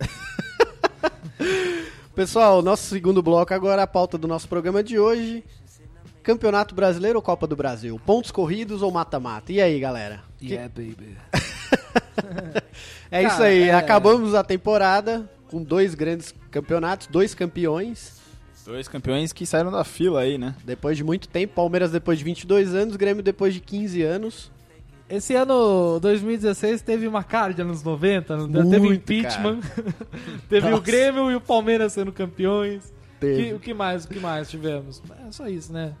Pessoal, nosso segundo bloco agora, a pauta do nosso programa de hoje. Campeonato Brasileiro ou Copa do Brasil? Pontos corridos ou mata-mata? E aí, galera? Yeah, baby. É Cara, isso aí, é- acabamos a temporada com dois grandes campeonatos, dois campeões. Dois campeões que saíram da fila aí, né? Depois de muito tempo, Palmeiras depois de 22 anos, Grêmio depois de 15 anos. Esse ano, 2016, teve uma cara de anos 90, não teve Muito, impeachment, teve o Nossa. Grêmio e o Palmeiras sendo campeões. Teve. Que- o que mais, o que mais tivemos? É só isso, né?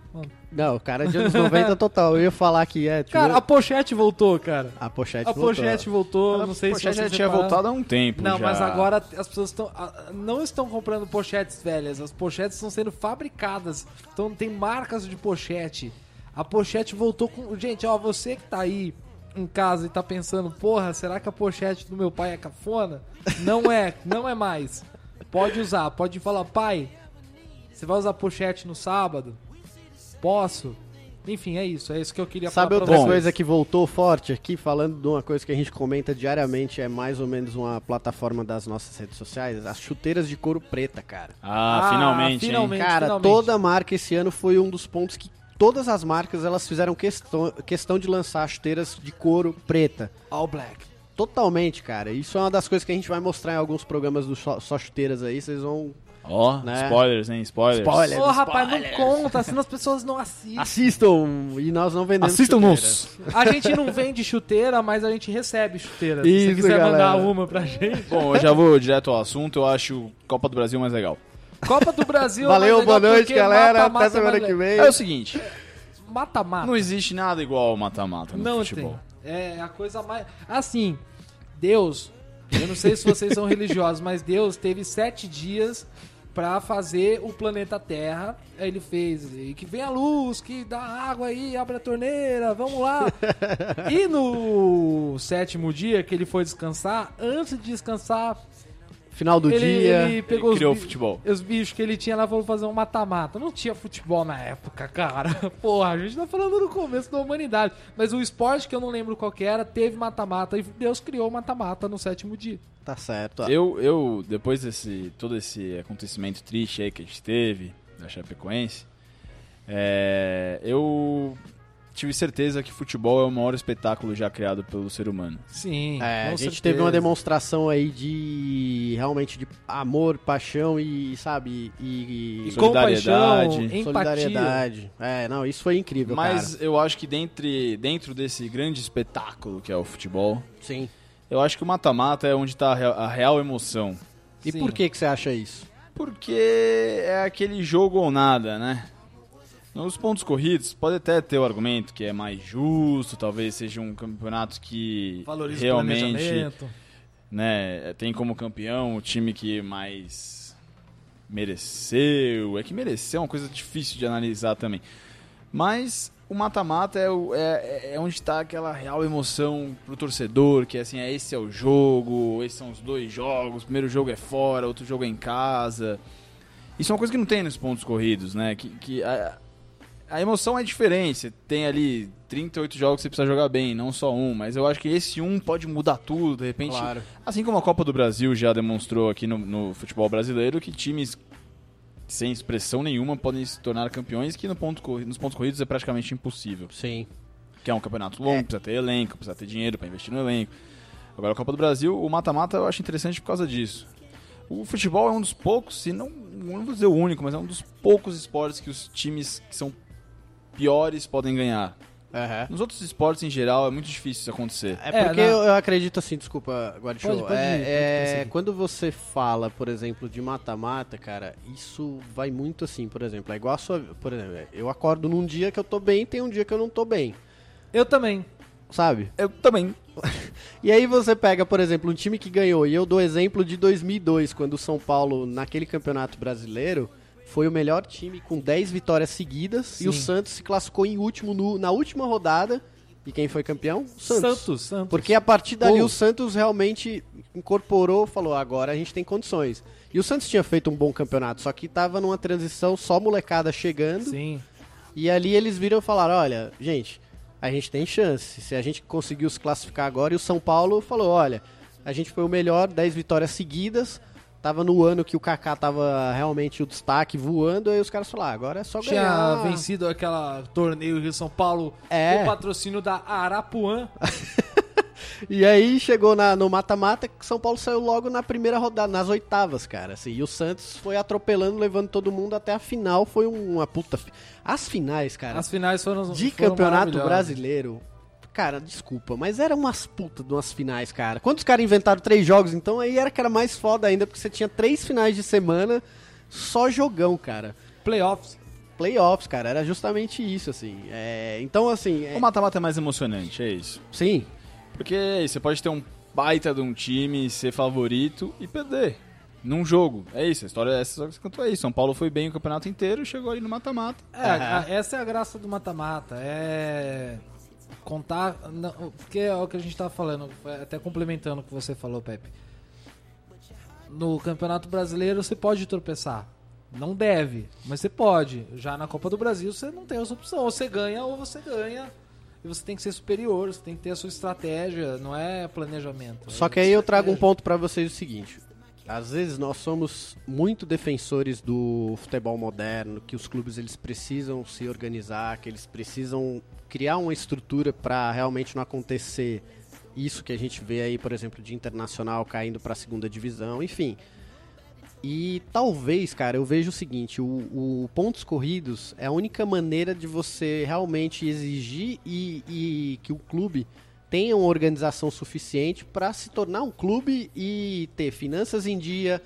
Não, cara de anos 90 total. Eu ia falar que é. Cara, a a, pochete voltou, cara. a pochete A voltou. pochete voltou, não sei se Poxa, vocês já tinha voltado há um tempo Não, já. mas agora as pessoas estão não estão comprando pochetes velhas, as pochetes estão sendo fabricadas. Então tem marcas de pochete. A pochete voltou com, gente, ó, você que tá aí em casa e tá pensando, porra, será que a pochete do meu pai é cafona? Não é, não é mais. Pode usar, pode falar, pai, você vai usar pochete no sábado? Posso? Enfim, é isso, é isso que eu queria Sabe falar outra pra vocês. coisa que voltou forte aqui, falando de uma coisa que a gente comenta diariamente, é mais ou menos uma plataforma das nossas redes sociais, as chuteiras de couro preta, cara. Ah, Ah, finalmente, hein? finalmente. Cara, finalmente. toda marca esse ano foi um dos pontos que todas as marcas elas fizeram questão, questão de lançar chuteiras de couro preta. All Black. Totalmente, cara. Isso é uma das coisas que a gente vai mostrar em alguns programas do Só, Só Chuteiras aí, vocês vão... Ó, Né? spoilers, hein? Spoilers. Spoiler. Ô, rapaz, não conta, senão as pessoas não assistem. Assistam! E nós não vendemos Assistam-nos. A gente não vende chuteira, mas a gente recebe chuteira. Se Isso, você quiser galera. mandar uma pra gente. Bom, eu já vou direto ao assunto. Eu acho Copa do Brasil mais legal. Copa do Brasil. Valeu, mais legal boa noite, galera. mata-mata Até semana que vem. É o seguinte, Mata-mata. não existe nada igual ao mata-mata no Não futebol. tem. É a coisa mais. Assim, Deus. Eu não sei se vocês são religiosos, mas Deus teve sete dias pra fazer o planeta Terra. Ele fez. E que vem a luz, que dá água aí, abre a torneira, vamos lá. e no sétimo dia que ele foi descansar, antes de descansar, Final do ele, dia. ele pegou Ele criou os, futebol. os bichos que ele tinha lá falou fazer um mata-mata. Não tinha futebol na época, cara. Porra, a gente tá falando no começo da humanidade. Mas o esporte que eu não lembro qual que era, teve mata-mata e Deus criou o mata-mata no sétimo dia. Tá certo. ó. Eu, eu, depois desse todo esse acontecimento triste aí que a gente teve, da Chapecoense, é, eu tive certeza que futebol é o maior espetáculo já criado pelo ser humano. Sim. É, a gente certeza. teve uma demonstração aí de realmente de amor, paixão e, sabe, e, E e compaixão, solidariedade. empatia. solidariedade. É, não, isso foi incrível, Mas cara. eu acho que dentre, dentro desse grande espetáculo que é o futebol, Sim. eu acho que o mata-mata é onde está a real, a real emoção. E Sim. por que que você acha isso? Porque é aquele jogo ou nada, né? Nos pontos corridos, pode até ter o argumento que é mais justo, talvez seja um campeonato que Valoriza realmente né, tem como campeão o time que mais mereceu. É que mereceu é uma coisa difícil de analisar também. Mas o mata-mata é, o- é, é onde está aquela real emoção pro torcedor, que é assim, é, esse é o jogo, esses são os dois jogos, o primeiro jogo é fora, outro jogo é em casa. Isso é uma coisa que não tem nos pontos corridos, né? Que, que a, a emoção é diferente. Você tem ali 38 jogos que você precisa jogar bem, não só um. Mas eu acho que esse um pode mudar tudo, de repente. Claro. Assim como a Copa do Brasil já demonstrou aqui no, no futebol brasileiro que times sem expressão nenhuma podem se tornar campeões, que no ponto, nos pontos corridos é praticamente impossível. Sim. Que é um campeonato longo, precisa ter elenco, precisa ter dinheiro para investir no elenco. Agora a Copa do Brasil, o mata-mata eu acho interessante por causa disso. O futebol é um dos poucos, se não, não vou dizer o único, mas é um dos poucos esportes que os times que são piores podem ganhar. Aham. Nos outros esportes em geral é muito difícil isso acontecer. É É, porque não. eu, eu acredito assim, desculpa, Guardiol. Pode- pode é, é, quando você fala, por exemplo, de mata-mata, cara, isso vai muito assim, por exemplo, é igual a sua, por exemplo, eu acordo num dia que eu tô bem, tem um dia que eu não tô bem, Eu também. sabe? Eu também. E aí você pega, por exemplo, um time que ganhou, e eu dou exemplo de 2002, quando o São Paulo, naquele campeonato brasileiro, foi o melhor time com 10 vitórias seguidas, e o Sim. Santos se classificou em último no- na última rodada, e quem foi campeão? O Santos. Santos, Santos. Porque a partir dali o Santos realmente incorporou, falou, agora a gente tem condições. E o Santos tinha feito um bom campeonato, só que tava numa transição só molecada chegando. Sim. E ali eles viram e falaram, olha, gente, a gente tem chance. Se a gente conseguiu se classificar agora, e o São Paulo falou, olha, a gente foi o melhor, 10 vitórias seguidas, tava no ano que o Kaká tava realmente o destaque voando, aí os caras falaram, ah, agora é só Tinha ganhar. vencido aquela torneio Rio São Paulo É. com o patrocínio da Arapuã. E aí chegou na- no mata-mata que São Paulo saiu logo na primeira rodada, nas oitavas, cara. Assim, e o Santos foi atropelando, levando todo mundo até a final. Foi um, uma puta. As finais, cara, As finais foram de foram campeonato brasileiro. Cara, desculpa, mas eram umas putas de umas finais, cara. Quantos caras inventaram três jogos, então aí era que era mais foda ainda, porque você tinha três finais de semana, só jogão, cara. Playoffs. Playoffs, cara, era justamente isso, assim. É, então, assim, é- O mata-mata é mais emocionante, é isso. sim, Porque você pode ter um baita de um time, ser favorito e perder. Num jogo. É isso, a história é essa, só que você contou aí. São Paulo foi bem o campeonato inteiro e chegou ali no mata-mata. É, a- essa é a graça do mata-mata. É contar. não, porque é o que a gente tava falando, até complementando o que você falou, Pepe. No Campeonato Brasileiro você pode tropeçar. Não deve, mas você pode. Já na Copa do Brasil você não tem essa opção. Ou você ganha ou você ganha. E você tem que ser superior, você tem que ter a sua estratégia, não é planejamento. Só é que aí eu trago um estratégia. ponto pra vocês o seguinte. Às vezes nós somos muito defensores do futebol moderno, que os clubes eles precisam se organizar, que eles precisam criar uma estrutura pra realmente não acontecer isso que a gente vê aí, por exemplo, de internacional caindo pra segunda divisão, enfim. E talvez, cara, eu vejo o seguinte: o, o pontos corridos é a única maneira de você realmente exigir e, e que o clube tenha uma organização suficiente para se tornar um clube e ter finanças em dia,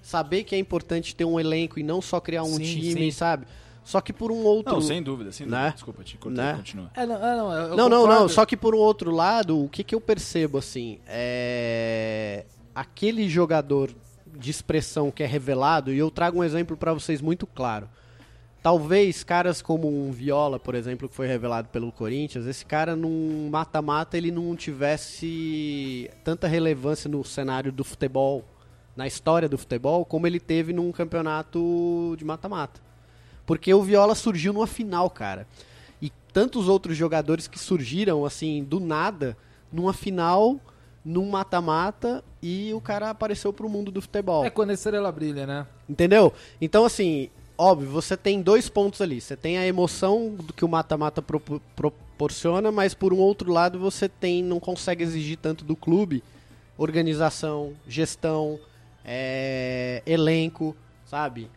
saber que é importante ter um elenco e não só criar um Sim, time, sim. sabe? Só que por um outro. Não, sem dúvida, sem dúvida. Né? Desculpa, te cortei, Né? continua. É, não, é, não, não, não, não. Só que por um outro lado, o que, que eu percebo assim é aquele jogador de expressão que é revelado e eu trago um exemplo para vocês muito claro. Talvez caras como um Viola, por exemplo, que foi revelado pelo Corinthians, esse cara num mata-mata ele não tivesse tanta relevância no cenário do futebol, na história do futebol, como ele teve num campeonato de mata-mata. Porque o Viola surgiu numa final, cara. E tantos outros jogadores que surgiram assim do nada numa final, num mata-mata e o cara apareceu pro mundo do futebol. É quando a estrela brilha, né? Entendeu? Então, assim, óbvio, você tem dois pontos ali. Você tem a emoção do que o mata-mata propo- proporciona, mas por um outro lado você tem não consegue exigir tanto do clube organização, gestão, é, elenco, sabe?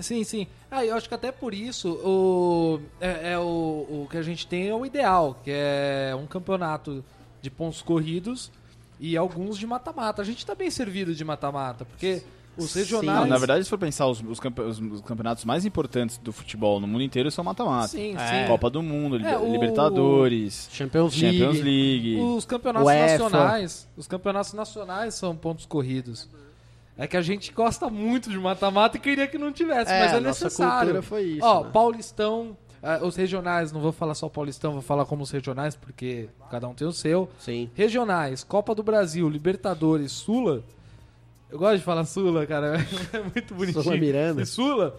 Sim, sim. Ah, eu acho que até por isso o, é, é o, o que a gente tem é o ideal, que é um campeonato de pontos corridos e alguns de mata-mata. A gente tá bem servido de mata-mata, porque os regionais. Não, na verdade, se for pensar, os, os campe- os- os campeonatos mais importantes do futebol no mundo inteiro são mata-mata. Sim, É. sim. Copa do Mundo, É, o- Libertadores, Champions League. Champions League. Os campeonatos UEFA. nacionais, os campeonatos nacionais são pontos corridos. É que a gente gosta muito de mata-mata e queria que não tivesse, É, mas é a nossa necessário. foi isso, Ó, né? Paulistão, ah, os regionais, não vou falar só Paulistão, vou falar como os regionais, porque cada um tem o seu. Sim. Regionais, Copa do Brasil, Libertadores, Sula. Eu gosto de falar Sula, cara. É muito bonitinho. Sula Miranda. E Sula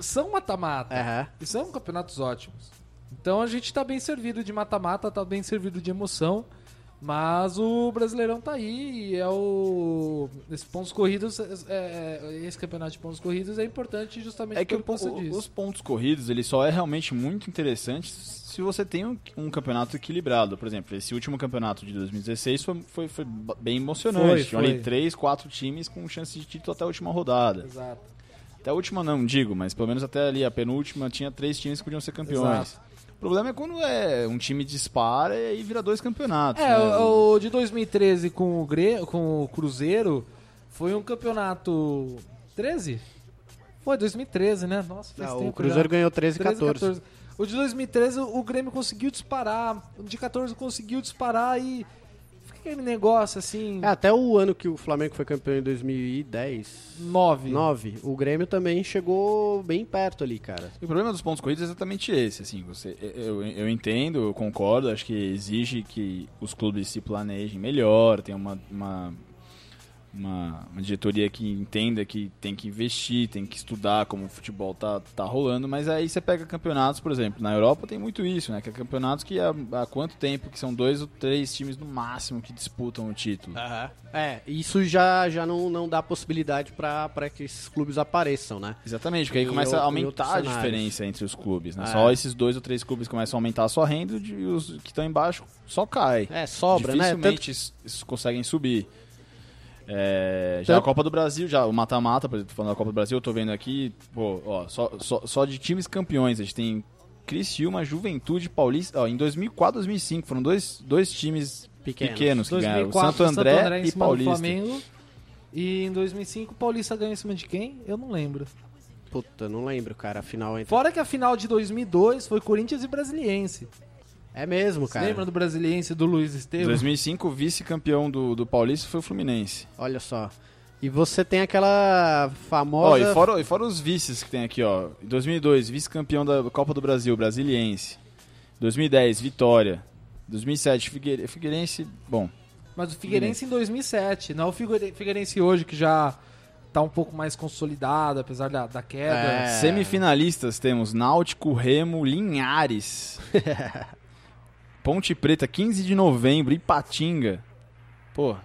são mata-mata. Aham. E são campeonatos ótimos. Então a gente tá bem servido de mata-mata, tá bem servido de emoção. Mas o Brasileirão tá aí e é o. Esses pontos corridos, é- é- esse campeonato de pontos corridos é importante justamente É que pelo que você o- disse. os pontos corridos, ele só é realmente muito interessante se você tem um, um campeonato equilibrado. Por exemplo, esse último campeonato de 2016 foi, foi, foi bem emocionante. Foi, foi. ali três, quatro times com chance de título até a última rodada. Exato. Até a última não, digo, mas pelo menos até ali a penúltima tinha três times que podiam ser campeões. Exato. O problema é quando é um time dispara e vira dois campeonatos. É, né? o, o de 2013 com o, Gre... com o Cruzeiro foi um campeonato. 13? Foi 2013, né? Nossa, faz Não, tempo o Cruzeiro já. ganhou 13 e 13 14. 14. O de 2013 o Grêmio conseguiu disparar. O de 14 conseguiu disparar e. Aquele negócio assim. É, até o ano que o Flamengo foi campeão em 2010, 9. 9, o Grêmio também chegou bem perto ali, cara. E o problema dos pontos corridos é exatamente esse, assim, você, eu, eu entendo, eu concordo, acho que exige que os clubes se planejem melhor, tenham uma, uma, uma, uma diretoria que entenda que tem que investir, tem que estudar como o futebol tá, tá rolando, mas aí você pega campeonatos, por exemplo, na Europa tem muito isso, né? Que é campeonatos que há, há quanto tempo que são dois ou três times no máximo que disputam o título. É, isso já, já não, não dá possibilidade pra pra que esses clubes apareçam, né? Exatamente, porque aí começa a aumentar a diferença entre os clubes, né? É. Só esses dois ou três clubes começam a aumentar a sua renda e os que estão embaixo só cai. É, sobra, né? Tanto Dificilmente es- es- conseguem subir. É, já Tanto- a Copa do Brasil, já o mata-mata, por exemplo, falando da Copa do Brasil, eu tô vendo aqui, pô, ó, só, só, só de times campeões, a gente tem Criciúma, Juventude, Paulista, ó, em 2004, 2005, foram dois, dois times Pequenos. pequenos, que ganharam, o 2004, Santo André, e Paulista. Flamengo. E em 2005 o Paulista ganhou em cima de quem? Eu não lembro. Puta, não lembro, cara, a final entre... Fora que a final de 2002 foi Corinthians e Brasiliense. É mesmo, Você cara. lembra do Brasiliense do Luiz Em Estevam? 2005, o vice-campeão do, do Paulista foi o Fluminense. Olha só. E você tem aquela Ó, famosa... e fora, e fora os vices que tem aqui, ó. Em 2002, vice-campeão da Copa do Brasil, Brasiliense. 2010, Vitória. 2007, Figueire... Figueirense, bom. Mas o Figueirense em 2007, não o Figueire- Figueirense hoje que já tá um pouco mais consolidado, apesar da, da queda. É. Semifinalistas temos Náutico, Remo, Linhares. Ponte Preta, 15 de novembro, Ipatinga. Pô,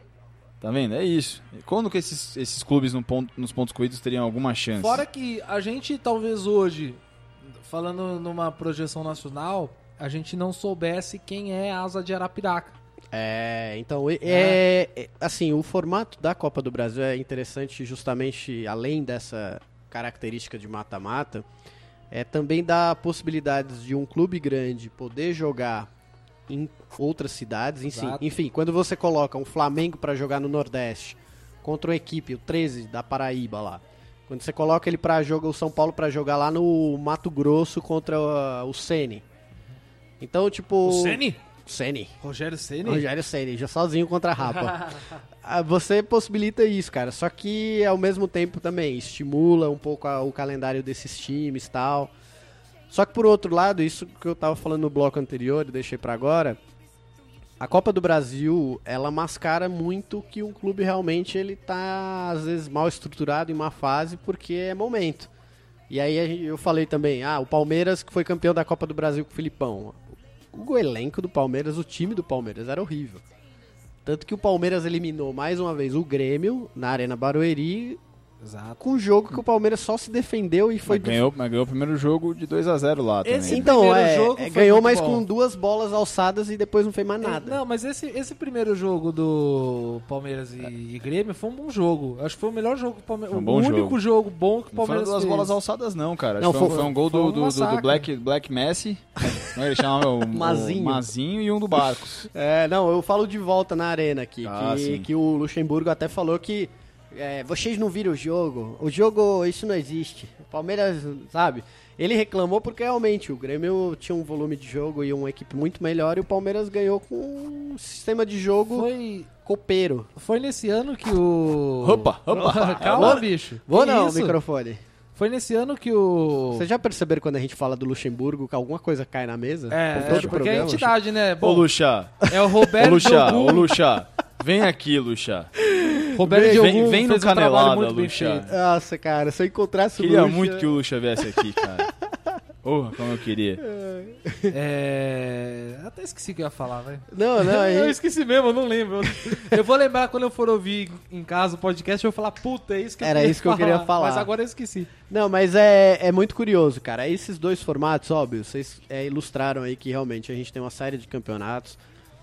tá vendo? É isso. Quando que esses, esses clubes no ponto- nos pontos corridos teriam alguma chance? Fora que a gente talvez hoje, falando numa projeção nacional, a gente não soubesse quem é a asa de Arapiraca. É, então, e- é, é, assim, o formato da Copa do Brasil é interessante justamente, além dessa característica de mata-mata, é também dá possibilidades de um clube grande poder jogar em outras cidades, enfim, enfim quando você coloca um Flamengo para jogar no Nordeste contra uma equipe, o 13 da Paraíba lá, quando você coloca ele para jogar o São Paulo para jogar lá no Mato Grosso contra uh, o Ceni. Então, tipo, O Ceni? Ceni. Rogério Ceni? Rogério Ceni, já sozinho contra a Rapa. Ah, Você possibilita isso, cara. Só que ao mesmo tempo também estimula um pouco a- o calendário desses times e tal. Só que por outro lado, isso que eu tava falando no bloco anterior e deixei pra agora, a Copa do Brasil, ela mascara muito que um clube realmente ele tá às vezes mal estruturado em uma fase porque é momento. E aí eu falei também, ah, o Palmeiras que foi campeão da Copa do Brasil com o Filipão. O elenco do Palmeiras, o time do Palmeiras era horrível. Tanto que o Palmeiras eliminou mais uma vez o Grêmio na Arena Barueri Exato. com um jogo que o Palmeiras só se defendeu e foi Mas ganhou, mas ganhou o primeiro jogo de 2 a 0 lá também. Esse- Então, primeiro é, jogo é, foi ganhou, mas bom. com duas bolas alçadas e depois não fez mais nada. É, Não, mas esse, esse primeiro jogo do Palmeiras e, e Grêmio foi um bom jogo. Acho que foi o melhor jogo que o Palmeiras. Foi um o único jogo. jogo bom que o Não foram Palmeiras duas fez. bolas alçadas, não, cara. Acho Não, que foi, um- foi- foi um gol foi do, um do, do, do. Black, Black Messi. Como é ele chama? O, Mazinho. O Mazinho e um do Barcos. É, não, eu falo de volta na arena aqui, Ah, que, que o Luxemburgo até falou que é, vocês não viram o jogo, o jogo, isso não existe. O Palmeiras, sabe? Ele reclamou porque realmente o Grêmio tinha um volume de jogo e uma equipe muito melhor e o Palmeiras ganhou com um sistema de jogo Foi, copeiro. foi nesse ano que o. Opa, opa. Calma, Vou- bicho. Vou Que não, isso? microfone. Foi nesse ano que o. Vocês já perceberam quando a gente fala do Luxemburgo que alguma coisa cai na mesa? É, todo porque é programa? entidade, né? Ô, Bom, Luxa. é o Ô, Roberto Luxa. Ô. Luxa. Vem aqui, Luxa. Roberto Vem- Diogo vem- vem no um Canelada, bem Luxa. Nossa, cara, se eu encontrasse Queria o Luxa... muito que o Luxa viesse aqui, cara. Porra, como eu queria. É... Até esqueci o que eu ia falar, velho. Não, não, Eu aí... esqueci mesmo, eu não lembro. Eu vou lembrar quando eu for ouvir em casa o podcast, eu vou falar, puta, é isso que eu Era queria isso que eu queria falar. Mas agora eu esqueci. Não, mas é, é muito curioso, cara. Esses dois formatos, óbvio, vocês é, ilustraram aí que realmente a gente tem uma série de campeonatos,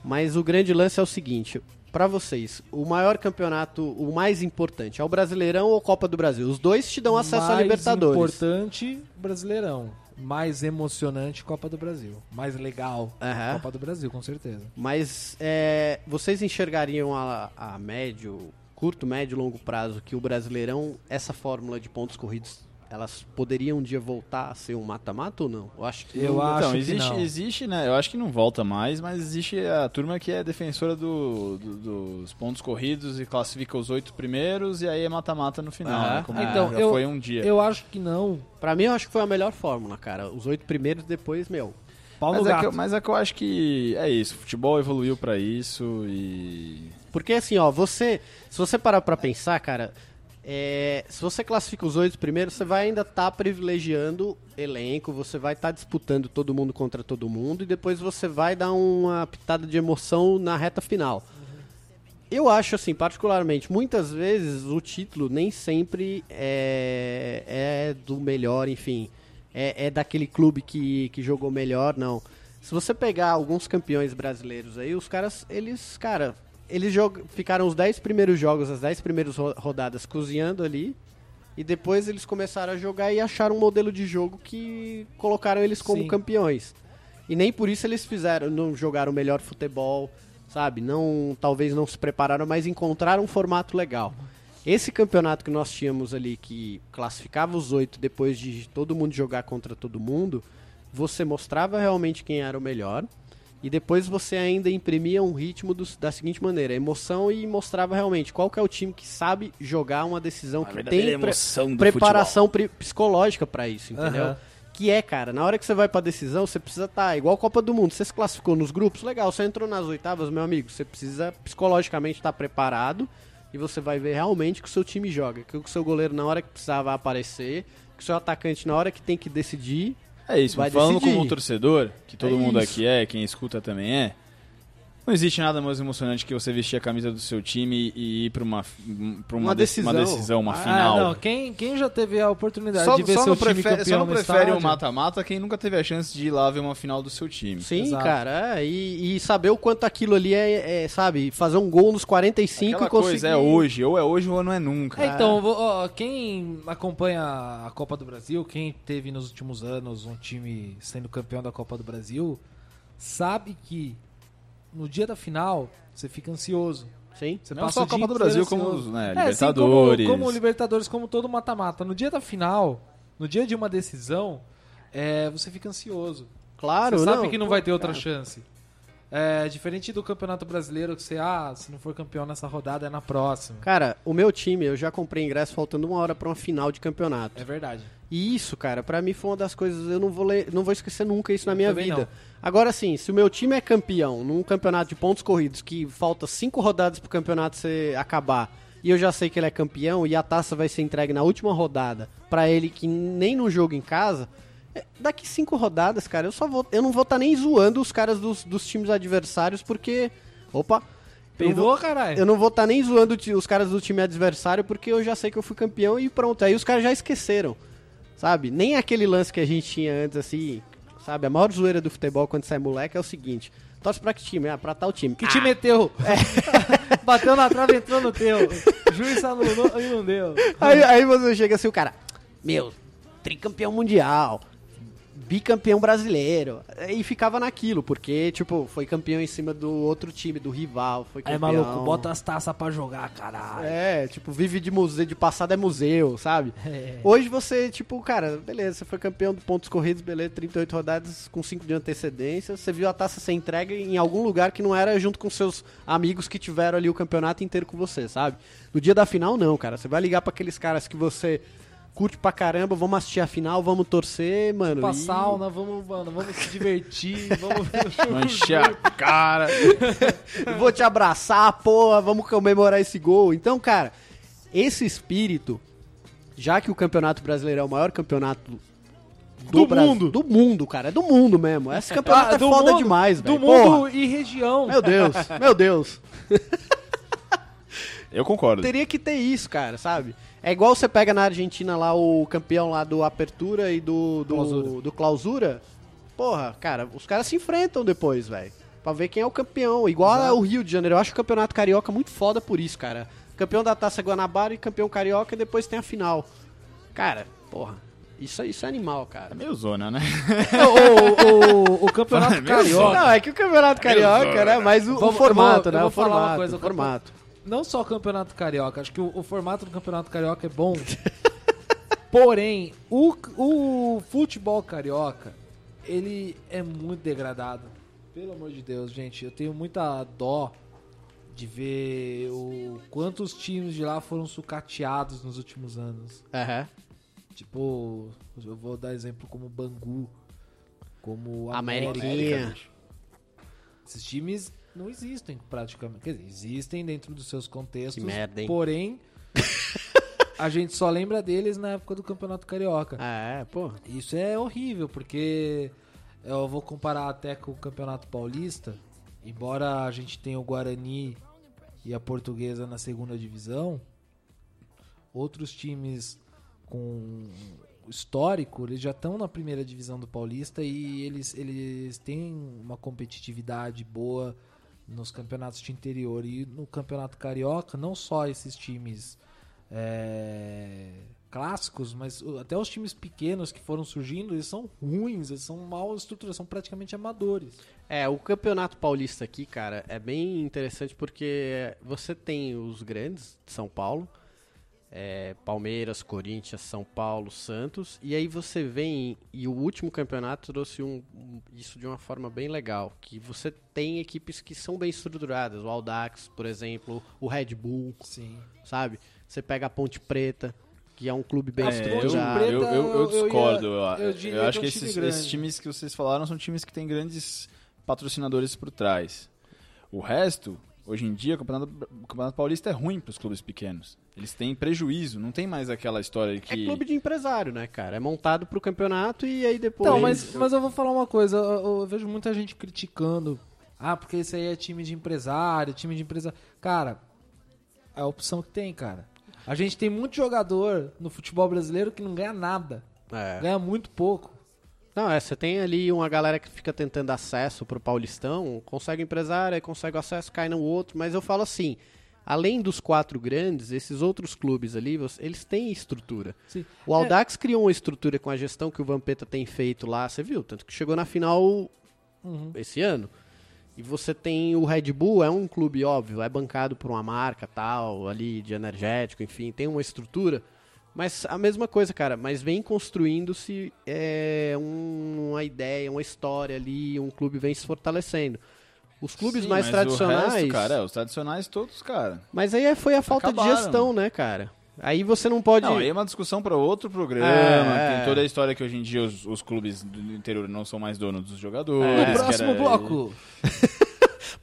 mas o grande lance é o seguinte, pra vocês, o maior campeonato, o mais importante, é o Brasileirão ou Copa do Brasil? Os dois te dão acesso à Mais Libertadores. importante, Brasileirão. Mais emocionante, Copa do Brasil. Mais legal, Aham. Copa do Brasil, com certeza. Mas é, vocês enxergariam a, a médio, curto, médio e longo prazo que o Brasileirão, essa fórmula de pontos corridos, elas poderiam um dia voltar a ser um mata-mata ou não? Eu acho que Eu não. acho então, que existe, não. existe, né? Eu acho que não volta mais, mas existe a turma que é defensora do, do- dos pontos corridos e classifica os oito primeiros e aí é mata-mata no final, Ah, né? Como então, já eu- foi um dia. Eu acho que não. Pra mim, eu acho que foi a melhor fórmula, cara. Os oito primeiros, depois, meu. Pau no Mas é, que, eu- mas é que eu acho que é isso. O futebol evoluiu pra isso e. Porque assim, ó, você. Se você parar pra pensar, cara, é, se você classifica os oito primeiros, você vai ainda estar privilegiando elenco, você vai estar disputando todo mundo contra todo mundo e depois você vai dar uma pitada de emoção na reta final. Eu acho assim, particularmente, muitas vezes o título nem sempre é, é do melhor, enfim, é, é daquele clube que, que jogou melhor, não. Se você pegar alguns campeões brasileiros aí, os caras, eles, cara, eles ficaram os 10 primeiros jogos, as 10 primeiras ro- rodadas cozinhando ali, e depois eles começaram a jogar e acharam um modelo de jogo que colocaram eles como Sim. campeões. E nem por isso eles fizeram, não jogaram o melhor futebol, sabe? Não, talvez não se prepararam, mas encontraram um formato legal. Esse campeonato que nós tínhamos ali, que classificava os oito depois de todo mundo jogar contra todo mundo, você mostrava realmente quem era o melhor. E depois você ainda imprimia um ritmo dos- da seguinte maneira, emoção e mostrava realmente qual que é o time que sabe jogar uma decisão que tem pre- preparação pri- psicológica pra isso, entendeu? Aham. Que é, cara, na hora que você vai pra decisão, você precisa estar igual a Copa do Mundo. Você se classificou nos grupos, legal. Você entrou nas oitavas, meu amigo. Você precisa psicologicamente estar preparado e você vai ver realmente que o seu time joga. Que o seu goleiro, na hora que precisar, vai aparecer. Que o seu atacante, na hora que tem que decidir. É isso, Vai falando decidir. como um torcedor, que todo É mundo isso. aqui é, quem escuta também é. Não existe nada mais emocionante que você vestir a camisa do seu time e ir pra uma, pra uma, Uma de- decisão. uma decisão, uma Ah, final. não, quem, quem já teve a oportunidade Só, de ver só seu time prefere, campeão só não no prefere o mata-mata quem nunca teve a chance de ir lá ver uma final do seu time. Sim, Exato. cara. é, e, e saber o quanto aquilo ali é, é, sabe, fazer um gol nos 45 Aquela e conseguir... coisa é hoje, ou é hoje ou não é nunca. É, então, vou- ó, quem acompanha a Copa do Brasil, quem teve nos últimos anos um time sendo campeão da Copa do Brasil, sabe que no dia da final você fica ansioso. Sim. Você Não passa só o a Copa do Brasil, como os, né, É, assim, Libertadores. como, como Libertadores, como todo mata-mata. No dia da final, no dia de uma decisão, é, você fica ansioso. Claro, você sabe não, que não pô, vai ter outra cara. chance. É diferente do Campeonato Brasileiro, que você, ah, se não for campeão nessa rodada, é na próxima. Cara, o meu time, eu já comprei ingresso faltando uma hora pra uma final de campeonato. É verdade. E isso, cara, pra mim foi uma das coisas, eu não vou, ler, não vou esquecer nunca isso na minha vida. não. Agora sim, se o meu time é campeão num campeonato de pontos corridos que falta cinco rodadas pro campeonato ser, acabar e eu já sei que ele é campeão e a taça vai ser entregue na última rodada pra ele que nem no jogo em casa, daqui cinco rodadas, cara, eu só vou, eu não vou estar nem zoando os caras dos, dos times adversários porque, opa, Peidou, caralho? eu não vou estar nem zoando os caras do time adversário porque eu já sei que eu fui campeão e pronto. Aí os caras já esqueceram, sabe? Nem aquele lance que a gente tinha antes, assim, sabe? A maior zoeira do futebol quando sai moleque é o seguinte: torce pra que time? Ah, pra tal time. Que time é teu? Bateu na trave, entrou no teu. Juiz anulou e não deu. Aí, aí você chega assim, o cara, meu, tricampeão mundial, bicampeão brasileiro. E ficava naquilo, porque, tipo, foi campeão em cima do outro time, do rival. Foi campeão. maluco, bota as taças pra jogar, caralho. É, tipo, vive de museu, de passado é museu, sabe? É. Hoje você, tipo, cara, beleza, você foi campeão de pontos corridos, beleza, 38 rodadas com 5 de antecedência. Você viu a taça ser entregue em algum lugar que não era junto com seus amigos que tiveram ali o campeonato inteiro com você, sabe? No dia da final, não, cara. Você vai ligar pra aqueles caras que você curte pra caramba, vamos assistir a final, vamos torcer, mano. Pra e- sauna, vamos, mano, vamos se divertir, vamos... Manchar a cara. Vou te abraçar, porra, vamos comemorar esse gol. Então, cara, esse espírito, já que o Campeonato Brasileiro é o maior campeonato do, Do mundo. Do mundo, cara. É do mundo mesmo. Esse campeonato Ah, é do foda mundo- demais, Do velho. mundo Porra. e região. Meu Deus, meu Deus. Eu concordo. Teria que ter isso, cara, sabe? É igual você pega na Argentina lá o campeão lá do Apertura e do, do, Clausura. do Clausura. Porra, cara, os caras se enfrentam depois, velho. Pra ver quem é o campeão. Igual Exato. o Rio de Janeiro. Eu acho o campeonato carioca muito foda por isso, cara. Campeão da Taça Guanabara e campeão carioca e depois tem a final. Cara, porra. Isso, isso é animal, cara. É meio zona, né? o, o, o campeonato Meu carioca. Não, é que o campeonato carioca, né? Mas o, o formato, eu vou- né? eu O vou falar uma formato, coisa, o formato. Não só o campeonato carioca, acho que o, o formato do campeonato carioca é bom. Porém, o, o futebol carioca, ele é muito degradado. Pelo amor de Deus, gente, eu tenho muita dó de ver o quantos times de lá foram sucateados nos últimos anos. Aham. Tipo, eu vou dar exemplo como o Bangu. como o Ameriquinha. Esses times não existem praticamente. Quer dizer, existem dentro dos seus contextos. Que merda, hein? Porém, a gente só lembra deles na época do Campeonato Carioca. É, pô. Isso é horrível, porque eu vou comparar até com o Campeonato Paulista. Embora a gente tenha o Guarani e a Portuguesa na segunda divisão, outros times com histórico, eles já estão na primeira divisão do Paulista e eles, eles têm uma competitividade boa nos campeonatos de interior. E no Campeonato Carioca, não só esses times é, clássicos, mas até os times pequenos que foram surgindo, eles são ruins, eles são mal estruturados, são praticamente amadores. É, o Campeonato Paulista aqui, cara, é bem interessante porque você tem os grandes de São Paulo, é, Palmeiras, Corinthians, São Paulo, Santos, e aí você vem e o último campeonato trouxe um, um- isso de uma forma bem legal, que você tem equipes que são bem estruturadas, o Audax, por exemplo, o Red Bull, Sim. sabe? Você pega a Ponte Preta, que é um clube bem É, estruturado. Eu, eu, eu eu ia- discordo. Eu, eu diria eu acho que é um time esses, esses times que vocês falaram são times que têm grandes patrocinadores por trás. O resto, hoje em dia, o Campeonato, o Campeonato Paulista é ruim para os clubes pequenos. Eles têm prejuízo, não tem mais aquela história É que. clube de empresário, né, cara? É montado pro campeonato e aí depois... Então, mas, mas eu vou falar uma coisa, eu, eu vejo muita gente criticando. Ah, porque esse aí é time de empresário, time de empresário. Cara, é a opção que tem, cara. A gente tem muito jogador no futebol brasileiro que não ganha nada. É. Ganha muito pouco. Não, é, você tem ali uma galera que fica tentando acesso pro Paulistão, consegue empresário, aí consegue acesso, cai no outro, mas eu falo assim, além dos quatro grandes, esses outros clubes ali, eles têm estrutura. Sim. O Audax criou uma estrutura com a gestão que o Vampeta tem feito lá, você viu? Tanto que chegou na final Uhum. esse ano. E você tem o Red Bull, é um clube óbvio, é bancado por uma marca tal, ali de energético, enfim, tem uma estrutura. Mas a mesma coisa, cara, mas vem construindo-se é, um- uma ideia, uma história ali, um clube vem se fortalecendo. Os clubes Sim, mais mas tradicionais. O resto, cara, é, os tradicionais todos, cara. Mas aí é- foi a falta de Acabaram. gestão, né, cara? Aí você não pode. Não, aí é uma discussão para outro programa. É, Tem é. toda a história que hoje em dia os, os clubes do interior não são mais donos dos jogadores. É. No próximo era- bloco.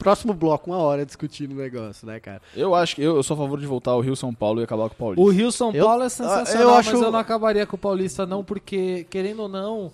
Próximo bloco, uma hora discutindo o negócio, né, cara? Eu acho que eu, eu sou a favor de voltar ao Rio São Paulo e acabar com o Paulista. O Rio São Eu- Paulo é eu sensacional, acho- mas eu não acabaria com o Paulista, não, porque, querendo ou não,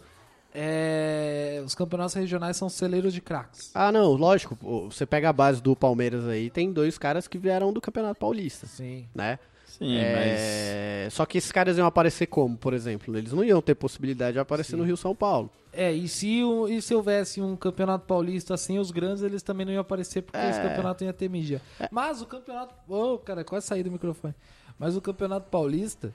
é, os campeonatos regionais são celeiros de craques. Ah, não, lógico. Você pega a base do Palmeiras aí, tem dois caras que vieram do Campeonato Paulista, Sim. né? Sim, É, Só que esses caras iam aparecer como, por exemplo? Eles não iam ter possibilidade de aparecer no Rio São Paulo. É, e se, e se houvesse um campeonato paulista sem os grandes, eles também não iam aparecer porque É. esse campeonato ia ter mídia. Mas o campeonato. Ô, cara, quase saí do microfone. Mas o campeonato paulista,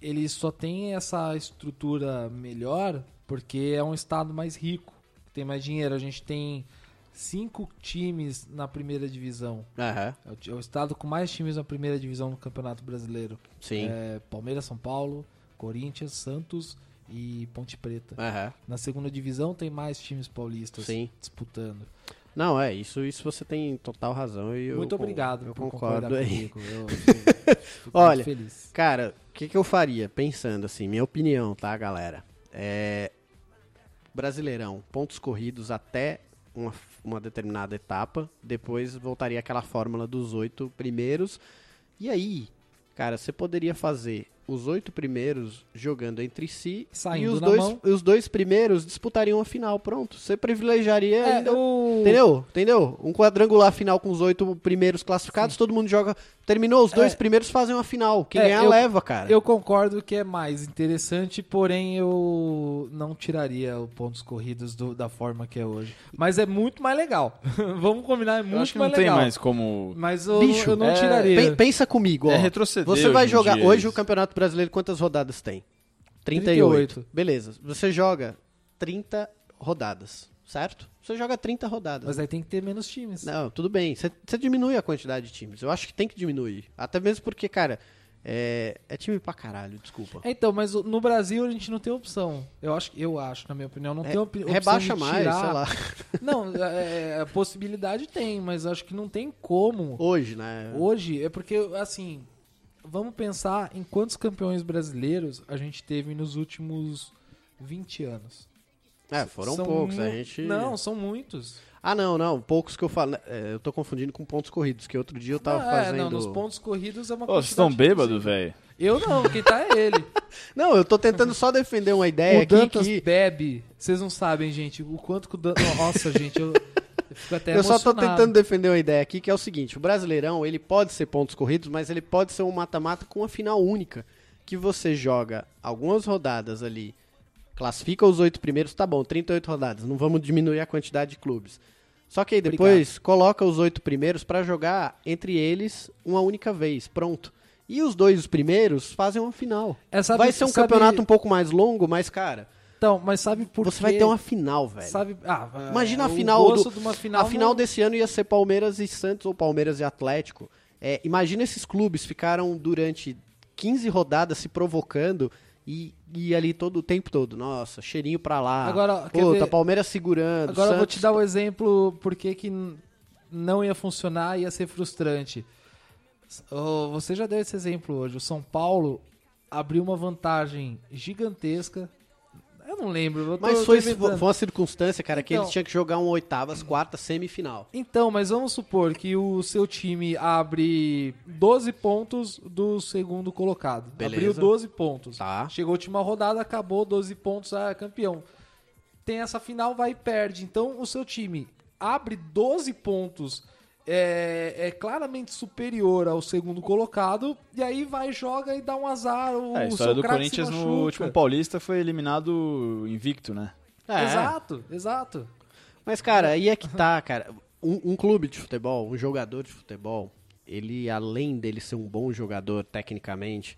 ele só tem essa estrutura melhor porque é um estado mais rico, tem mais dinheiro. A gente tem cinco times na primeira divisão. É ti- é o estado com mais times na primeira divisão no Campeonato Brasileiro. sim. É, Palmeiras, São Paulo, Corinthians, Santos e Ponte Preta. Aham, Na segunda divisão tem mais times paulistas sim. disputando. Não, é, isso, isso você tem total razão. Eu Muito obrigado eu por concordo aí. comigo. Eu, eu Olha, feliz. Cara, o que, que eu faria? Pensando assim, minha opinião, tá, galera? É. Brasileirão, pontos corridos até uma, uma determinada etapa. Depois voltaria aquela fórmula dos oito primeiros. E aí, cara, você poderia fazer os oito primeiros jogando entre si Saindo e os dois, mão. os dois primeiros disputariam a final. Pronto. Você privilegiaria É, ainda. o... Entendeu? Entendeu? Um quadrangular final com os oito primeiros classificados, todo mundo joga. Terminou, os dois É. primeiros fazem uma final. Quem É, ganhar eu- leva, cara. Eu concordo que é mais interessante, porém eu não tiraria os pontos corridos do- da forma que é hoje. Mas é muito mais legal. Vamos combinar, é Eu muito acho que não mais tem legal. mais como. Mas eu, Bicho, eu não é- tiraria. Pen- pensa comigo, ó. É retroceder Você vai jogar. Hoje isso. o Campeonato Brasileiro, quantas rodadas tem? 38. 38. Beleza. Você joga 30 rodadas, certo? Você joga 30 rodadas. Mas aí tem que ter menos times. Não, tudo bem. Você diminui a quantidade de times. Eu acho que tem que diminuir. Até mesmo porque, cara, é, é time pra caralho, desculpa. Então, mas no Brasil a gente não tem opção. Eu acho, eu acho, na minha opinião, não tem opi- opção Rebaixa mais, tirar. sei lá. Não, é, a possibilidade tem, mas acho que não tem como. Hoje, né? Hoje, é porque, assim, vamos pensar em quantos campeões brasileiros a gente teve nos últimos 20 anos. É, foram São poucos. A gente. Não, são muitos. Ah, não, não. Poucos que eu falo. é, eu tô confundindo com pontos corridos, que outro dia eu tava Não, é, fazendo. não, nos pontos corridos é uma Ô, vocês estão bêbados, velho? Eu não, quem tá é ele. Não, eu tô tentando só defender uma ideia o aqui Dantas que. bebe. Vocês não sabem, gente, o quanto que o Dantas... Nossa, gente, eu, eu só tô emocionado. tentando defender uma ideia aqui que é o seguinte: o Brasileirão ele pode ser pontos corridos, mas ele pode ser um mata-mata com uma final única. Que você joga algumas rodadas ali, classifica os oito primeiros, tá bom, 38 rodadas, não vamos diminuir a quantidade de clubes. Só que aí depois coloca os oito primeiros pra jogar entre eles uma única vez, pronto. E os dois primeiros fazem uma final. É, sabe- vai ser um sabe- campeonato um pouco mais longo, mas cara, Então, mas sabe por você quê? vai ter uma final, velho. Sabe... Ah, Imagina é, a o final do- final a final não- desse ano ia ser Palmeiras e Santos ou Palmeiras e Atlético. É, imagina esses clubes ficaram durante 15 rodadas se provocando e, e ali todo o tempo todo. Nossa, cheirinho pra lá. Agora, ver- Palmeiras segurando. Agora eu vou Santos- te dar o exemplo porque que não ia funcionar e ia ser frustrante. Oh, você já deu esse exemplo hoje. O São Paulo abriu uma vantagem gigantesca. Eu não lembro. eu Mas foi, inventando. foi uma circunstância, cara, que Então- eles tinham que jogar um oitavas, quartas, semifinal. Então, mas vamos supor que o seu time abre 12 pontos do segundo colocado. Beleza. Abriu 12 pontos. Tá. Chegou a última rodada, acabou 12 pontos, ah, campeão. Tem essa final, vai e perde. Então, o seu time abre 12 pontos, é, é claramente superior ao segundo colocado, e aí vai, joga e dá um azar. O, É, a história do Corinthians no último Paulista foi eliminado invicto, né? É. Exato, exato. Mas, cara, aí é que tá, cara. Um, um clube de futebol, um jogador de futebol, ele, além dele ser um bom jogador tecnicamente,